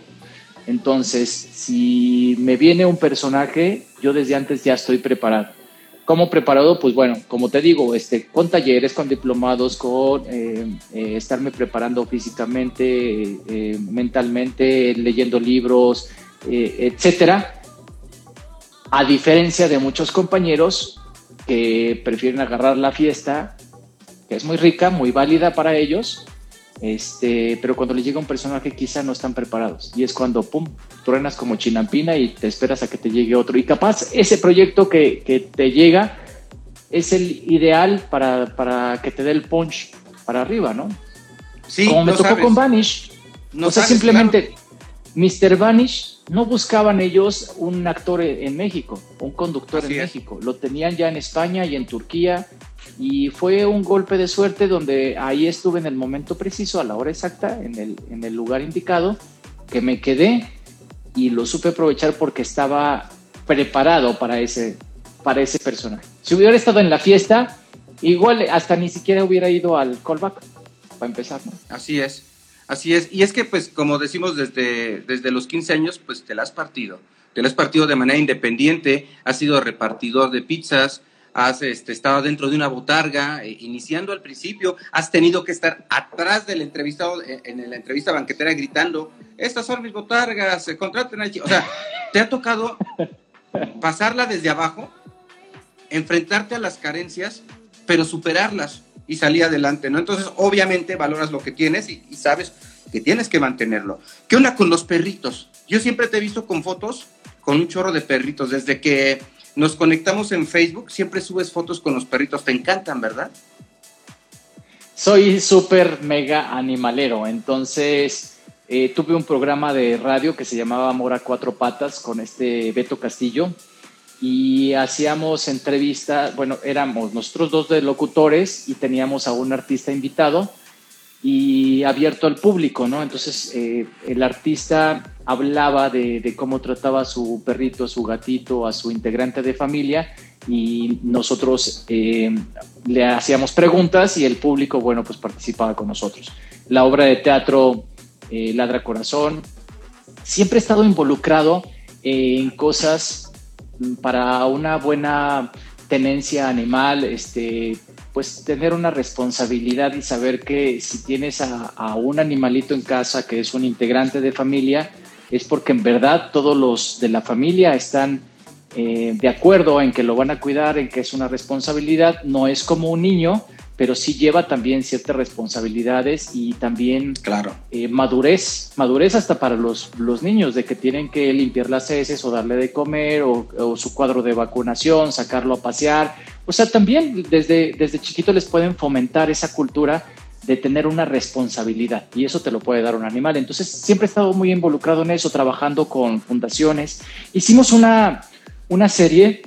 Entonces, si me viene un personaje, yo desde antes ya estoy preparado. ¿Cómo preparado? Pues bueno, como te digo, este, con talleres, con diplomados, con eh, eh, estarme preparando físicamente, eh, mentalmente, leyendo libros, etcétera. A diferencia de muchos compañeros que prefieren agarrar la fiesta, que es muy rica, muy válida para ellos, este, pero cuando les llega un personaje quizá no están preparados y es cuando, pum, truenas como chinampina y te esperas a que te llegue otro. Y capaz ese proyecto que, que te llega es el ideal para, para, que te dé el punch para arriba, ¿no? Sí, como me tocó con Vanish. No o sea, simplemente Mr. Vanish no buscaban ellos un actor en México, un conductor en México. Lo tenían ya en España y en Turquía. Y fue un golpe de suerte donde ahí estuve en el momento preciso, a la hora exacta, en el, en el lugar indicado, que me quedé y lo supe aprovechar porque estaba preparado para ese, para ese personaje. Si hubiera estado en la fiesta, igual hasta ni siquiera hubiera ido al callback, para empezar. ¿no? Así es. Así es, y es que pues como decimos desde, desde los 15 años, pues te la has partido, te la has partido de manera independiente, has sido repartidor de pizzas, has este, estado dentro de una botarga, eh, iniciando al principio, has tenido que estar atrás del entrevistado eh, en, la entrevista banquetera gritando, estas son mis botargas, eh, contraten al O sea, te ha tocado pasarla desde abajo, enfrentarte a las carencias, pero superarlas y salir adelante, ¿no? Entonces, obviamente valoras lo que tienes y, sabes que tienes que mantenerlo. ¿Qué onda con los perritos? Yo siempre te he visto con fotos, con un chorro de perritos. Desde que nos conectamos en Facebook, siempre subes fotos con los perritos. Te encantan, ¿verdad? Soy súper mega animalero. Entonces, eh, tuve un programa de radio que se llamaba Amor a Cuatro Patas con este Beto Castillo y hacíamos entrevistas, bueno, éramos nosotros dos locutores y teníamos a un artista invitado y abierto al público, ¿no? Entonces eh, el artista hablaba de, cómo trataba a su perrito, a su gatito, a su integrante de familia y nosotros eh, le hacíamos preguntas y el público, bueno, pues participaba con nosotros. La obra de teatro eh, Ladra Corazón, siempre he estado involucrado en cosas para una buena tenencia animal, este, pues tener una responsabilidad y saber que si tienes a, un animalito en casa que es un integrante de familia, es porque en verdad todos los de la familia están eh, de acuerdo en que lo van a cuidar, en que es una responsabilidad, no es como un niño pero sí lleva también ciertas responsabilidades y también claro. Eh, madurez, madurez hasta para los, los niños, de que tienen que limpiar las heces o darle de comer o, su cuadro de vacunación, sacarlo a pasear. O sea, también desde, desde chiquito les pueden fomentar esa cultura de tener una responsabilidad y eso te lo puede dar un animal. Entonces, siempre he estado muy involucrado en eso, trabajando con fundaciones. Hicimos una, una serie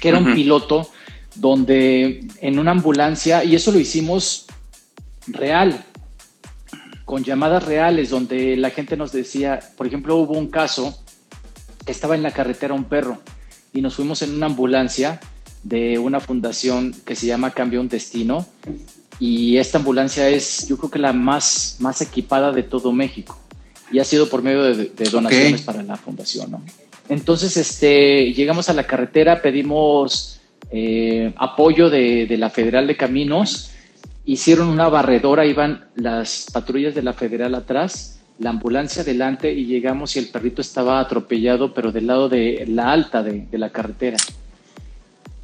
que era un piloto donde en una ambulancia, y eso lo hicimos real, con llamadas reales, donde la gente nos decía, por ejemplo, hubo un caso que estaba en la carretera un perro y nos fuimos en una ambulancia de una fundación que se llama Cambio un Destino y esta ambulancia es yo creo que la más, más equipada de todo México y ha sido por medio de, donaciones para la fundación. Entonces este, llegamos a la carretera, pedimos eh, apoyo de, la Federal de Caminos, hicieron una barredora, iban las patrullas de la Federal atrás, la ambulancia adelante y llegamos y el perrito estaba atropellado, pero del lado de la alta de, la carretera.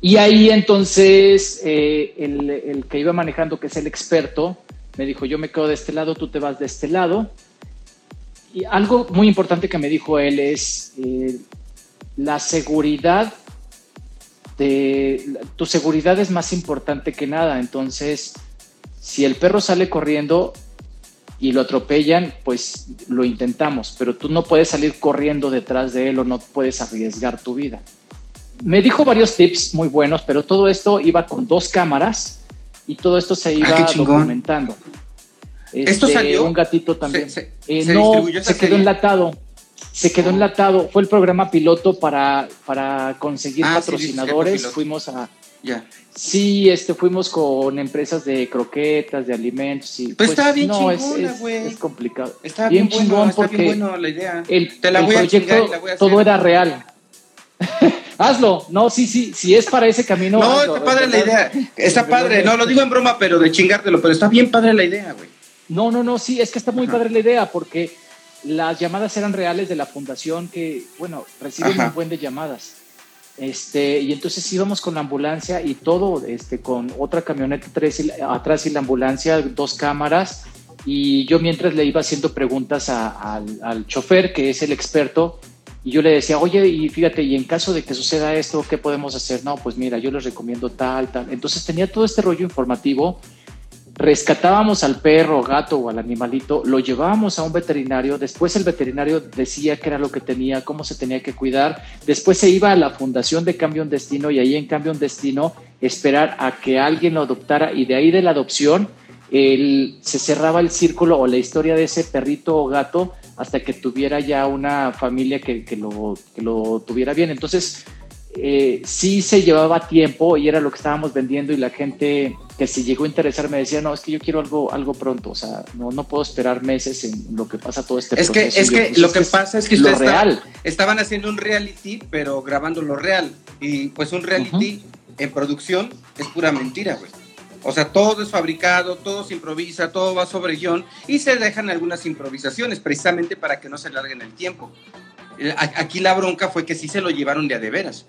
Y ahí entonces eh, el, que iba manejando, que es el experto, me dijo, yo me quedo de este lado, tú te vas de este lado. Y algo muy importante que me dijo él es eh, la seguridad tu seguridad es más importante que nada. Entonces, si el perro sale corriendo y lo atropellan, pues lo intentamos, pero tú no puedes salir corriendo detrás de él o no puedes arriesgar tu vida. Me dijo varios tips muy buenos, pero todo esto iba con dos cámaras y todo esto se iba ah, documentando. ¿Esto este, salió? Un gatito también. Eh, no, se quedó enlatado se quedó enlatado. Fue el programa piloto para, para conseguir ah, patrocinadores. fuimos a. Ya. Sí, este, fuimos con empresas de croquetas, de alimentos. Y, pues, pues estaba bien no, chingona, es, es, complicado. Estaba bien, bien chingón porque bien bueno la idea. El, Te la voy proyecto, a voy a todo era real. <laughs> Hazlo. No, sí, sí, si es para ese camino. No, está padre la idea. Está padre. No, lo digo en broma, pero de chingártelo, pero está bien padre la idea, güey. No, no, no, sí, es que está muy padre la idea porque las llamadas eran reales de la fundación que, bueno, reciben un buen de llamadas. Este, y entonces íbamos con la ambulancia y todo, este, con otra camioneta atrás y la ambulancia, dos cámaras, y yo mientras le iba haciendo preguntas al, chofer, que es el experto, y yo le decía, oye, y fíjate, y en caso de que suceda esto, ¿qué podemos hacer? No, pues mira, yo les recomiendo tal, tal. Entonces tenía todo este rollo informativo rescatábamos al perro, gato o al animalito, lo llevábamos a un veterinario, después el veterinario decía qué era lo que tenía, cómo se tenía que cuidar, después se iba a la fundación de Cambio un Destino y ahí en Cambio un Destino esperar a que alguien lo adoptara y de ahí de la adopción se cerraba el círculo o la historia de ese perrito o gato hasta que tuviera ya una familia que, lo, que lo tuviera bien. Entonces, eh, sí se llevaba tiempo y era lo que estábamos vendiendo y la gente que si llegó a interesar me decía, no, es que yo quiero algo, algo pronto, o sea, no, no puedo esperar meses en lo que pasa todo este es proceso. Que, es que pues, lo que pasa es que ustedes real. estaban haciendo un reality, pero grabando lo real. Y pues un reality en producción es pura mentira, güey. O sea, todo es fabricado, todo se improvisa, todo va sobre guion y se dejan algunas improvisaciones precisamente para que no se larguen el tiempo. Aquí la bronca fue que sí se lo llevaron de a de veras,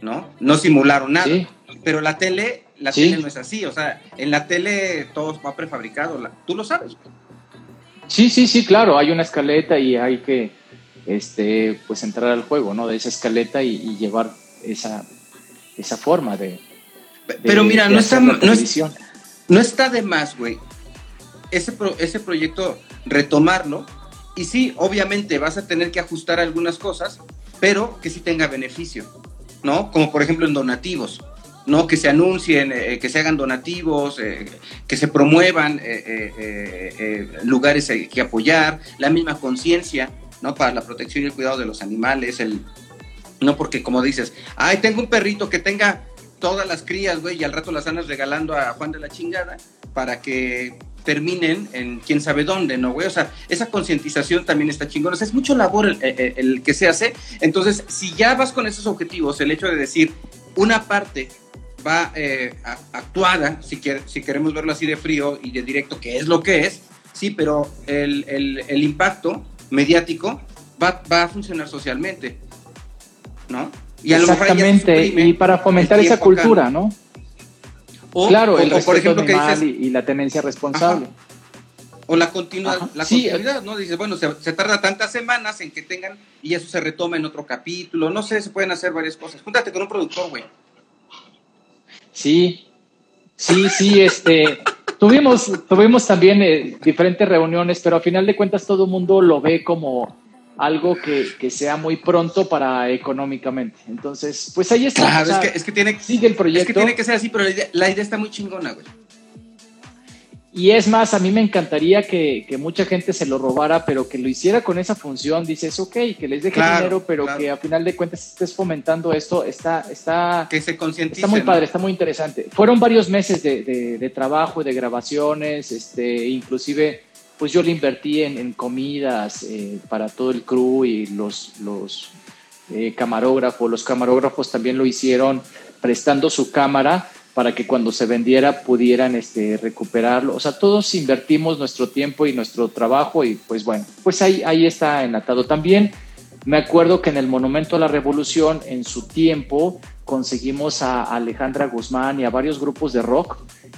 ¿no? No simularon nada. Pero la tele, la tele no es así, o sea, en la tele todo va prefabricado, tú lo sabes. Sí, sí, sí, claro, hay una escaleta y hay que este, pues entrar al juego, ¿no? De esa escaleta y, llevar esa, esa forma de... Pero mira, no, está, no, no, está de más, güey, ese, ese proyecto retomarlo y sí, obviamente vas a tener que ajustar algunas cosas, pero que sí tenga beneficio, ¿no? Como por ejemplo en donativos, ¿no? Que se anuncien, eh, que se hagan donativos, eh, que se promuevan eh, lugares que apoyar, la misma conciencia, ¿no? Para la protección y el cuidado de los animales, no porque como dices, ay, tengo un perrito que tenga todas las crías, güey, y al rato las andas regalando a Juan de la chingada para que terminen en quién sabe dónde, ¿no, güey? O sea, esa concientización también está chingona. Es mucho labor el, que se hace. Entonces, si ya vas con esos objetivos, el hecho de decir, una parte va eh, actuada, si, si queremos verlo así de frío y de directo, que es lo que es, sí, pero el, el, impacto mediático va, va, a funcionar socialmente, ¿no? Y Exactamente, y para fomentar esa cultura, ¿no? claro, el por ejemplo, que dices, y, la tenencia responsable. O la, continua, la continuidad, ¿no? Dices, bueno, se, se, tarda tantas semanas en que tengan y eso se retoma en otro capítulo, no sé, se pueden hacer varias cosas. Júntate con un productor, güey. Sí, sí, sí, este, tuvimos, tuvimos también eh, diferentes reuniones, pero a final de cuentas todo el mundo lo ve como algo que, sea muy pronto para económicamente. Entonces, pues ahí está. Claro, es, que, es, que, tiene, sigue el proyecto. Es que tiene que ser así, pero la idea está muy chingona, güey. Y es más, a mí me encantaría que, mucha gente se lo robara, pero que lo hiciera con esa función. Dices, ok, que les deje dinero, pero que a final de cuentas estés fomentando esto. Está, está, que se Está muy padre, está muy interesante. Fueron varios meses de, de, trabajo, de grabaciones, este, inclusive, pues yo le invertí en, comidas eh, para todo el crew y los, los eh, camarógrafos. Los camarógrafos también lo hicieron prestando su cámara para que cuando se vendiera pudieran este, recuperarlo. O sea, todos invertimos nuestro tiempo y nuestro trabajo y pues bueno, pues ahí, ahí está enlatado. También me acuerdo que en el Monumento a la Revolución, en su tiempo, conseguimos a Alejandra Guzmán y a varios grupos de rock.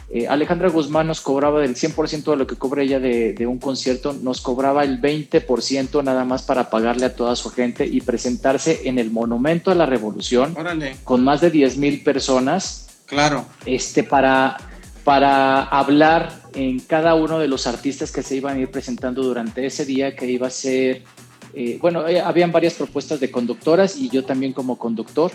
Eh, Alejandra Guzmán nos cobraba del 100% de lo que cobra ella de, de, un concierto, nos cobraba el 20% nada más para pagarle a toda su gente y presentarse en el Monumento a la Revolución con más de 10 mil personas Claro. Este, para, para hablar en cada uno de los artistas que se iban a ir presentando durante ese día, que iba a ser, eh, bueno, eh, habían varias propuestas de conductoras y yo también como conductor,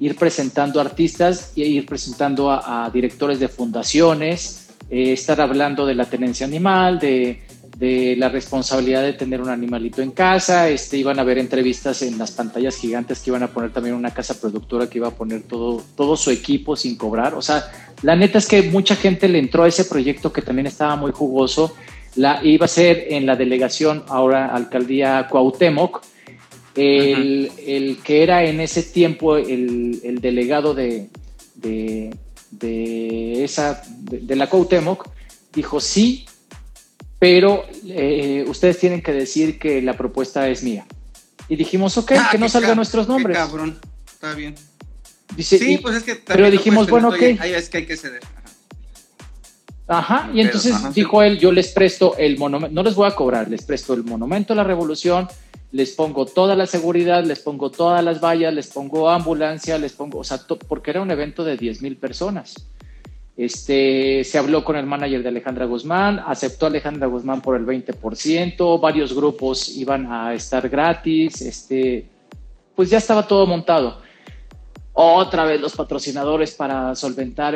ir presentando artistas y ir presentando a, directores de fundaciones, eh, estar hablando de la tenencia animal, de, de la responsabilidad de tener un animalito en casa, este, iban a ver entrevistas en las pantallas gigantes que iban a poner también una casa productora que iba a poner todo, todo su equipo sin cobrar. O sea, la neta es que mucha gente le entró a ese proyecto que también estaba muy jugoso. La, iba a ser en la delegación, ahora alcaldía Cuauhtémoc, el, el que era en ese tiempo el, el delegado de, de, de esa, de, de la Cuauhtémoc, dijo sí, pero eh, ustedes tienen que decir que la propuesta es mía. Y dijimos, ok, ah, que no salgan nuestros nombres. cabrón, está bien. sí, pues es que Pero dijimos, bueno, ok. Ahí es que hay que ceder. Ajá, y entonces dijo él, yo les presto el monumento, no les voy a cobrar, les presto el monumento a la revolución, les pongo toda la seguridad, les pongo todas las vallas, les pongo ambulancia, les pongo, o sea, porque era un evento de 10 mil personas. Este, se habló con el manager de Alejandra Guzmán, aceptó Alejandra Guzmán por el 20%, varios grupos iban a estar gratis, este, pues ya estaba todo montado. Otra vez los patrocinadores para solventar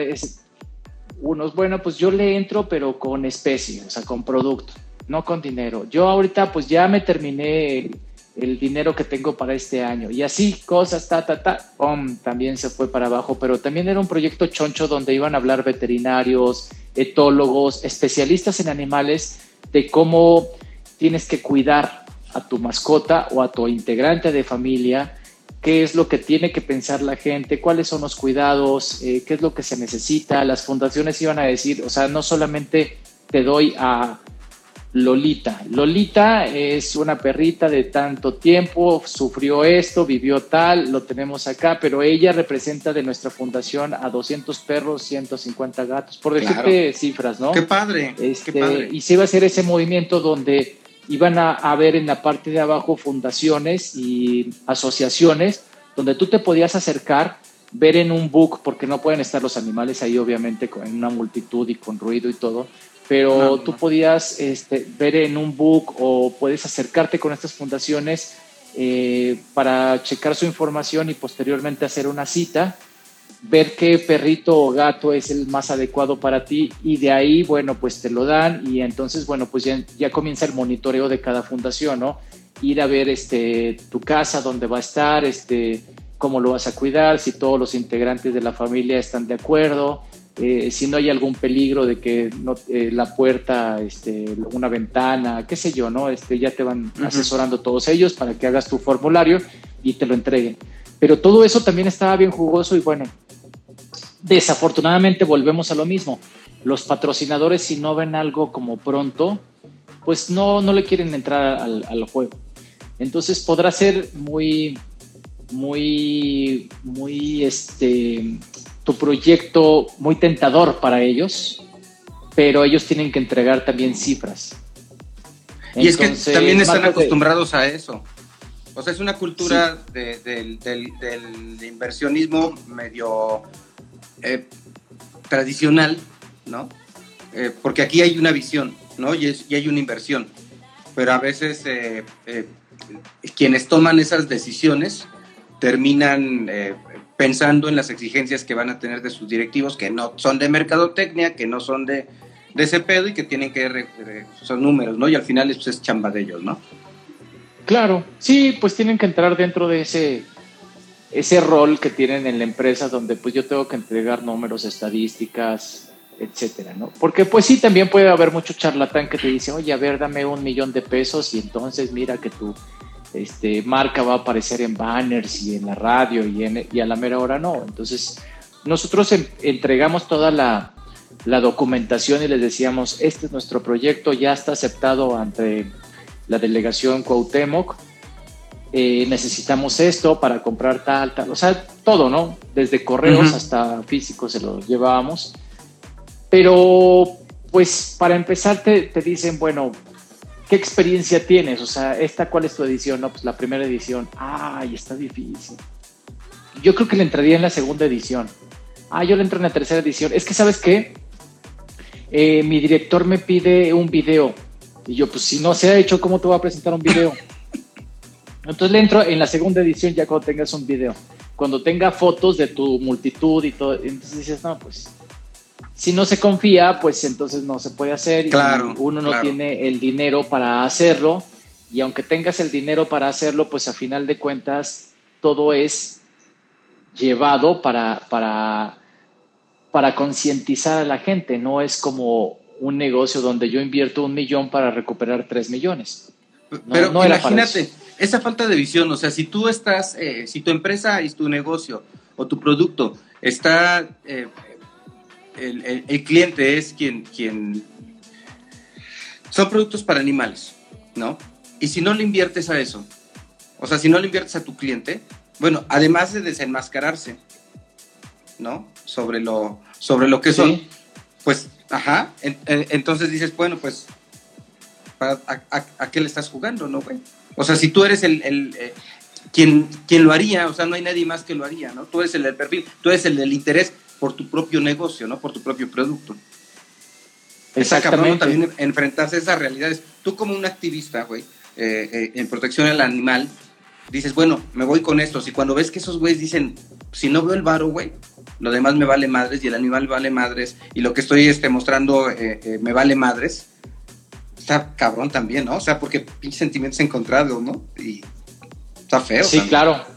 unos, bueno, pues yo le entro, pero con especie, o sea, con producto, no con dinero. Yo ahorita pues ya me terminé el dinero que tengo para este año. Y así, cosas, ta, ta, ta, ¡pum! también se fue para abajo, pero también era un proyecto choncho donde iban a hablar veterinarios, etólogos, especialistas en animales, de cómo tienes que cuidar a tu mascota o a tu integrante de familia, qué es lo que tiene que pensar la gente, cuáles son los cuidados, eh, qué es lo que se necesita. Las fundaciones iban a decir, o sea, no solamente te doy a Lolita. Lolita es una perrita de tanto tiempo, sufrió esto, vivió tal, lo tenemos acá, pero ella representa de nuestra fundación a 200 perros, 150 gatos, por decirte cifras, ¿no? Qué padre, este, qué padre. Y se iba a hacer ese movimiento donde iban a, a ver en la parte de abajo fundaciones y asociaciones donde tú te podías acercar ver en un book, porque no pueden estar los animales ahí obviamente en una multitud y con ruido y todo, pero tú podías este, ver en un book o puedes acercarte con estas fundaciones eh, para checar su información y posteriormente hacer una cita, ver qué perrito o gato es el más adecuado para ti y de ahí, bueno, pues te lo dan y entonces, bueno, pues ya, ya comienza el monitoreo de cada fundación, ¿no? Ir a ver este, tu casa, dónde va a estar, este, cómo lo vas a cuidar, si todos los integrantes de la familia están de acuerdo, eh, si no hay algún peligro de que no, eh, la puerta, este, una ventana, qué sé yo, ¿no? Este, ya te van asesorando todos ellos para que hagas tu formulario y te lo entreguen. Pero todo eso también estaba bien jugoso y bueno, desafortunadamente volvemos a lo mismo. Los patrocinadores si no ven algo como pronto, pues no, no le quieren entrar al, al juego. Entonces podrá ser muy, muy, muy, este, tu proyecto muy tentador para ellos, pero ellos tienen que entregar también cifras. Y es que también están acostumbrados a eso. O sea, es una cultura del, inversionismo medio eh, tradicional, ¿no? Eh, porque aquí hay una visión, ¿no? Y, hay una inversión. Pero a veces eh, quienes toman esas decisiones terminan pensando en las exigencias que van a tener de sus directivos, que no son de mercadotecnia, que no son de, de ese pedo y que tienen que son números, ¿no? Y al final pues, es chamba de ellos, ¿no? Claro, sí, pues tienen que entrar dentro de ese, ese rol que tienen en la empresa donde pues yo tengo que entregar números, estadísticas, etcétera, ¿no? Porque pues sí, también puede haber mucho charlatán que te dice, oye, a ver, dame un millón de pesos y entonces mira que tu este, marca va a aparecer en banners y en la radio y, en, y a la mera hora no. Entonces, nosotros entregamos toda la, la documentación y les decíamos, este es nuestro proyecto, ya está aceptado ante la delegación Cuauhtémoc, eh, necesitamos esto para comprar tal, tal, o sea, todo, ¿no? Desde correos hasta físicos se lo llevábamos. Pero, pues, para empezar te, te, dicen, bueno, ¿qué experiencia tienes? O sea, ¿esta cuál es tu edición? No, pues la primera edición. Ay, está difícil. Yo creo que le entraría en la segunda edición. Ah, yo le entro en la tercera edición. Es que, ¿sabes qué? Eh, mi director me pide un video. Y yo, pues si no se ha hecho, ¿cómo te voy a presentar un video? Entonces le entro en la segunda edición ya cuando tengas un video. Cuando tenga fotos de tu multitud y todo. Entonces dices, no, pues si no se confía, pues entonces no se puede hacer. Claro, y uno no tiene el dinero para hacerlo. Y aunque tengas el dinero para hacerlo, pues a final de cuentas todo es llevado para, para para concientizar a la gente, no es como un negocio donde yo invierto un millón para recuperar tres millones. Pero imagínate, esa falta de visión, o sea, si tú estás, eh, si tu empresa y tu negocio o tu producto está, eh, el, cliente es quien, quien, son productos para animales, ¿no? Y si no le inviertes a eso, o sea, si no le inviertes a tu cliente, bueno, además de desenmascararse, ¿no? Sobre lo, sobre lo que son. Pues, ajá, entonces dices, bueno, pues, a, qué le estás jugando, no, güey? O sea, si tú eres el, el eh, quien, quien lo haría, o sea, no hay nadie más que lo haría, ¿no? Tú eres el del perfil, tú eres el del interés por tu propio negocio, ¿no? Por tu propio producto. Exactamente. también enfrentarse a esas realidades. Tú como un activista, güey, eh, eh, en protección al animal, dices, bueno, me voy con estos. Y cuando ves que esos güeyes dicen, si no veo el varo, güey, lo demás me vale madres y el animal vale madres y lo que estoy este, mostrando eh, eh, me vale madres, está cabrón también, ¿no? O sea, porque pinches sentimientos encontrados, ¿no? Y está feo. Sí, claro.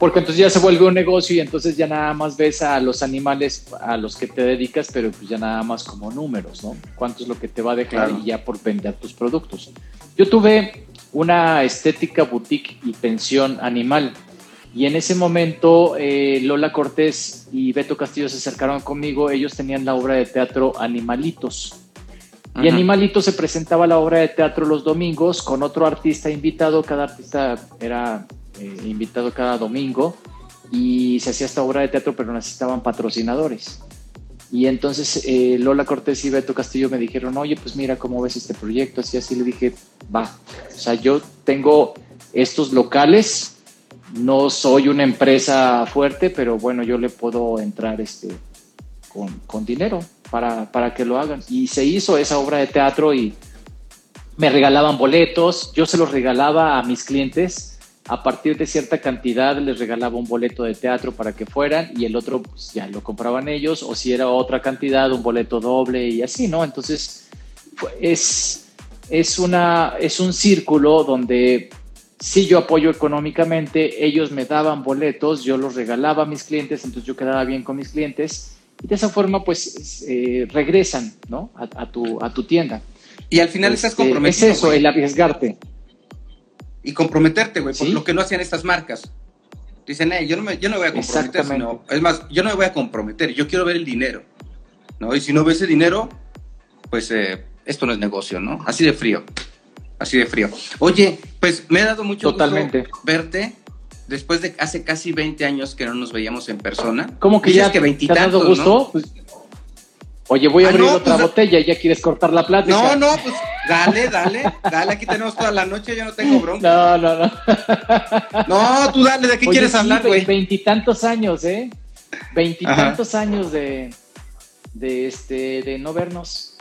Porque entonces ya se vuelve un negocio y entonces ya nada más ves a los animales a los que te dedicas, pero pues ya nada más como números, ¿no? ¿Cuánto es lo que te va a dejar y ya por vender tus productos? Yo tuve una estética boutique y pensión animal y en ese momento eh, Lola Cortés y Beto Castillo se acercaron conmigo, ellos tenían la obra de teatro Animalitos. Y Animalitos se presentaba la obra de teatro los domingos con otro artista invitado, cada artista era eh, invitado cada domingo y se hacía esta obra de teatro pero necesitaban patrocinadores. Y entonces eh, Lola Cortés y Beto Castillo me dijeron, oye, pues mira cómo ves este proyecto, así, así le dije, va, o sea, yo tengo estos locales, no soy una empresa fuerte, pero bueno, yo le puedo entrar este, con, dinero para, para, que lo hagan. Y se hizo esa obra de teatro y me regalaban boletos, yo se los regalaba a mis clientes. A partir de cierta cantidad les regalaba un boleto de teatro para que fueran y el otro pues, ya lo compraban ellos o si era otra cantidad, un boleto doble y así, ¿no? Entonces es, es, una, es un círculo donde si yo apoyo económicamente, ellos me daban boletos, yo los regalaba a mis clientes, entonces yo quedaba bien con mis clientes y de esa forma pues eh, regresan ¿no? a, tu, a tu tienda. Y al final estás este, comprometido. Es eso, el arriesgarte. Y comprometerte, güey, por lo que no hacían estas marcas. Dicen, yo no me, yo no voy a comprometer, sino, es más, yo no me voy a comprometer, yo quiero ver el dinero, ¿no? Y si no ves ese dinero, pues eh, esto no es negocio, ¿no? Así de frío, así de frío. Oye, pues me ha dado mucho Totalmente. gusto verte después de hace casi 20 años que no nos veíamos en persona. ¿Cómo que ya que 20 te ha dado gusto? Pues, oye, voy a ah, abrir otra pues, botella y ya quieres cortar la plática. No, no, pues dale, dale, dale, aquí tenemos toda la noche, yo no tengo bronca. No, no, no. No, tú dale, ¿de qué quieres hablar, güey? Veintitantos años, ¿eh? Veintitantos años de, de, este, de no vernos.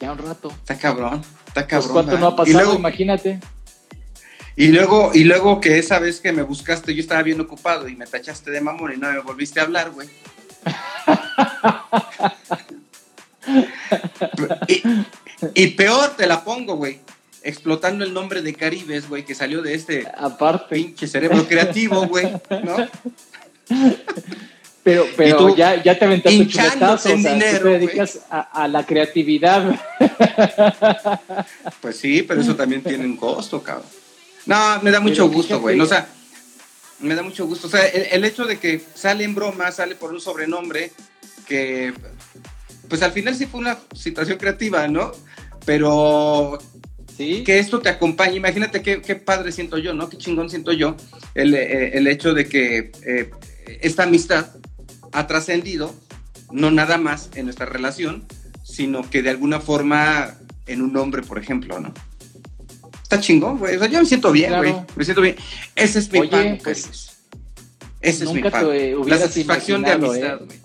Ya un rato. Está cabrón, está cabrón. Pues cuánto no ha pasado, imagínate. Y luego, y luego que esa vez que me buscaste, yo estaba bien ocupado y me tachaste de mamón y no me volviste a hablar, güey. <laughs> y, peor te la pongo, güey. Explotando el nombre de Caribes, güey, que salió de este Aparte. pinche cerebro creativo, güey, ¿no? Pero, pero ya, ya te aventaste chuletazo, o sea, dinero, te dedicas a, la creatividad. <laughs> Pues sí, pero eso también tiene un costo, cabrón. No, me da mucho gusto, güey. O sea, me da mucho gusto. O sea, el, hecho de que sale en broma, sale por un sobrenombre, que pues al final sí fue una situación creativa, ¿no? Pero ¿Sí? que esto te acompañe. Imagínate qué, padre siento yo, ¿no? Qué chingón siento yo el, eh, hecho de que eh, esta amistad ha trascendido, no nada más en nuestra relación, sino que de alguna forma en un nombre, por ejemplo, ¿no? Está chingón, güey. O sea, yo me siento bien, güey. Me siento bien. Ese es mi Oye, pues, Ese es mi pan. La satisfacción de amistad, ¿eh?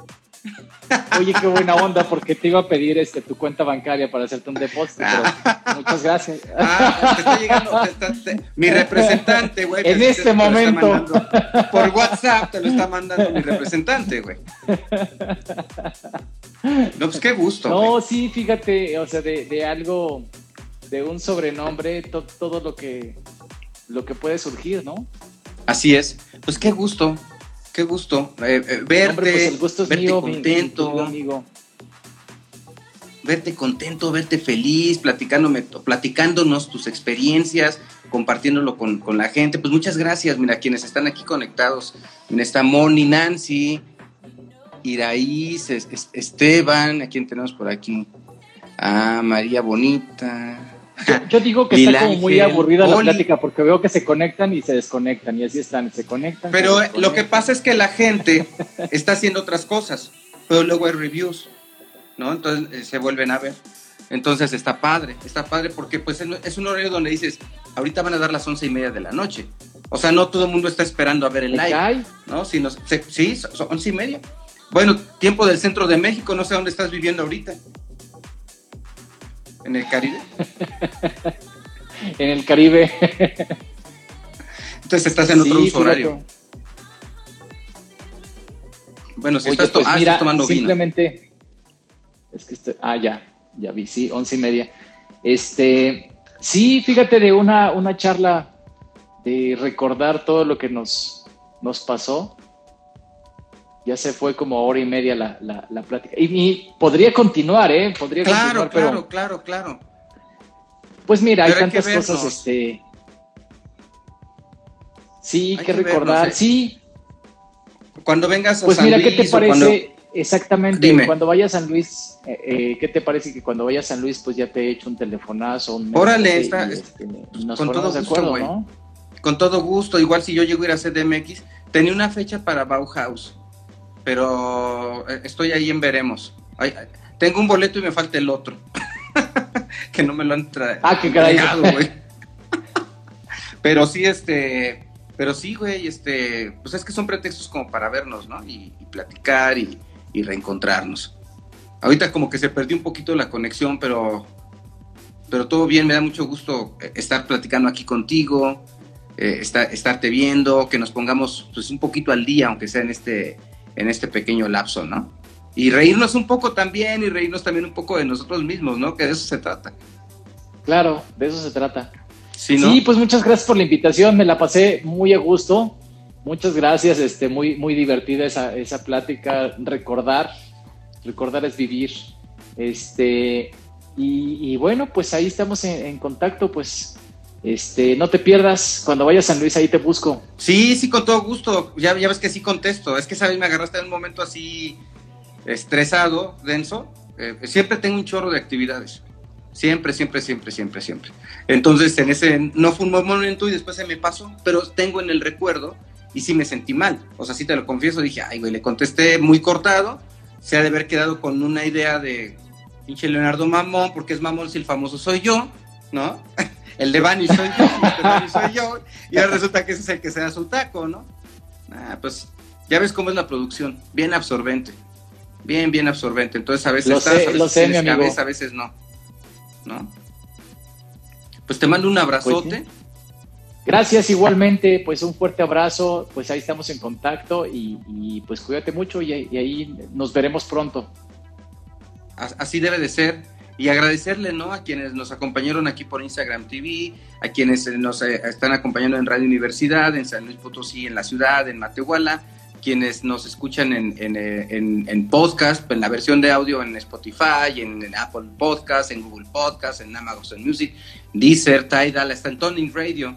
Oye, qué buena onda, porque te iba a pedir este, tu cuenta bancaria para hacerte un depósito, pero muchas gracias. Ah, te está llegando, mi representante, güey. En este momento. Por WhatsApp te lo está mandando mi representante, güey. No, pues qué gusto. No, sí, fíjate, o sea, de, de algo de un sobrenombre todo lo que, lo que puede surgir, ¿no? Así es. Pues qué gusto, qué gusto eh, eh, verte, pues verte contento. amigo. Verte contento, verte feliz, platicándome, platicándonos tus experiencias, compartiéndolo con, con, la gente. Pues muchas gracias, mira, quienes están aquí conectados. En esta Moni, Nancy, Iraíz, Esteban, ¿a quién tenemos por aquí? Ah, María Bonita, yo, digo que está como muy aburrida la plática porque veo que se conectan y se desconectan y así están, se conectan. Pero lo que pasa es que la gente está haciendo otras cosas, pero luego hay reviews, ¿no? Entonces eh, se vuelven a ver. Entonces está padre, está padre porque pues es un horario donde dices, ahorita van a dar las once y media de la noche. O sea, no todo el mundo está esperando a ver el live, ¿no? Sino, sí, son once y media. Bueno, tiempo del centro de México, no sé dónde estás viviendo ahorita en el Caribe. <laughs> en el Caribe. Entonces estás en otro horario. Bueno, si estás, pues ah, tomando simplemente, Es que este, ah, ya, ya vi, sí, once y media. Este, sí, fíjate de una, una charla de recordar todo lo que nos, nos pasó ya se fue como hora y media la, la, plática. Y, podría continuar, ¿eh? Podría claro, claro, claro, claro. Pues mira, hay tantas cosas, este... Sí, hay que, recordar, sí. Cuando vengas a pues mira, ¿qué te parece? Exactamente, cuando vayas a San Luis, eh, eh, ¿qué te parece que cuando vayas a San Luis, pues ya te he hecho un telefonazo? Un Órale, está, este, con todo gusto, güey. Con todo gusto, igual si yo llego a ir a CDMX, tenía una fecha para Bauhaus pero eh, estoy ahí en veremos. tengo un boleto y me falta el otro. <laughs> que no me lo han traído. Ah, qué güey. <laughs> pero sí, este, pero sí, güey, este, pues es que son pretextos como para vernos, ¿no? Y, platicar y, reencontrarnos. Ahorita como que se perdió un poquito la conexión, pero, pero todo bien, me da mucho gusto eh, estar platicando aquí contigo, eh, estarte viendo, que nos pongamos pues un poquito al día, aunque sea en este en este pequeño lapso, ¿no? Y reírnos un poco también y reírnos también un poco de nosotros mismos, ¿no? Que de eso se trata. Claro, de eso se trata. Sí, pues muchas gracias por la invitación, me la pasé muy a gusto. Muchas gracias, este, muy, muy divertida esa, esa plática, recordar, recordar es vivir. Este, y, bueno, pues ahí estamos en, contacto, pues Este, no te pierdas, cuando vayas a San Luis ahí te busco. Sí, sí, con todo gusto. Ya, ves que sí contesto. Es que, ¿sabes? Me agarraste en un momento así estresado, denso. Eh, siempre tengo un chorro de actividades. Siempre, siempre, siempre, siempre, siempre. Entonces, en ese, no fue un momento y después se me pasó, pero tengo en el recuerdo y sí me sentí mal. O sea, sí te lo confieso, dije, ay, güey, le contesté muy cortado. Se ha de haber quedado con una idea de pinche Leonardo Mamón, porque es mamón si el famoso soy yo, ¿no? El de Bani soy yo, el de Bani soy yo, y ahora <laughs> resulta que ese es el que se da su taco, ¿no? Ah, pues ya ves cómo es la producción, bien absorbente, bien, bien absorbente. Entonces a veces lo estás, sé, a veces lo sé, mi amigo. cabeza, a veces no, ¿no? Pues te mando un abrazote. Pues sí. Gracias igualmente, pues un fuerte abrazo, pues ahí estamos en contacto y, y pues cuídate mucho y, y, ahí nos veremos pronto. Así debe de ser y agradecerle ¿no? a quienes nos acompañaron aquí por Instagram TV, a quienes nos eh, están acompañando en Radio Universidad, en San Luis Potosí, en la ciudad, en Matehuala, quienes nos escuchan en, en, en, en podcast, en la versión de audio en Spotify, en, Apple Podcast, en Google Podcast, en Amazon Music, Deezer, Tidal, hasta en Toning Radio,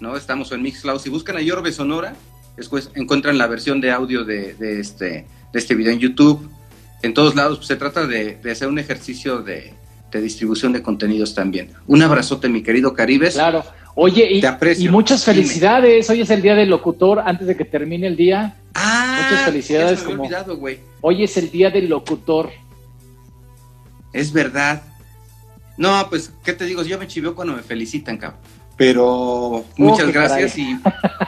¿no? Estamos en Mixcloud. Si buscan a Yorbe Sonora, después encuentran la versión de audio de, de, este, de este video en YouTube. En todos lados pues, se trata de, de hacer un ejercicio de, de, distribución de contenidos también. Un abrazote, mi querido Caribes. Claro. Oye, y, y muchas felicidades. Dime. Hoy es el día del locutor, antes de que termine el día. Ah, muchas felicidades. como... olvidado, Hoy es el día del locutor. Es verdad. No, pues, ¿qué te digo? Yo me chiveo cuando me felicitan, cabrón. Pero muchas oh, gracias y,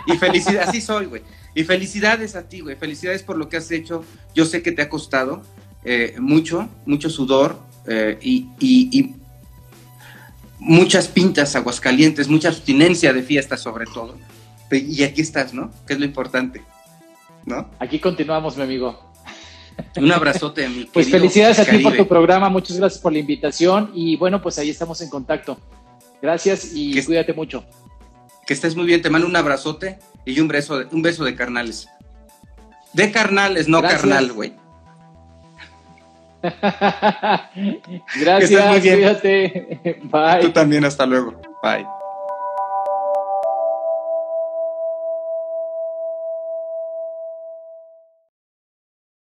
y felicidades. Así soy, güey. Y felicidades a ti, güey. Felicidades por lo que has hecho. Yo sé que te ha costado eh, mucho, mucho sudor eh, y, y, y, muchas pintas aguascalientes, mucha abstinencia de fiesta sobre todo. Y aquí estás, ¿no? Que es lo importante, ¿no? Aquí continuamos, mi amigo. Un abrazote, mi <laughs> Pues felicidades a ti por tu programa, muchas gracias por la invitación y bueno, pues ahí estamos en contacto. Gracias y que cuídate mucho. Que estés muy bien, te mando un abrazote y un beso de, un beso de carnales. De carnales, no Gracias. carnal, güey. <laughs> Gracias, cuídate. <laughs> Bye. Tú también, hasta luego. Bye.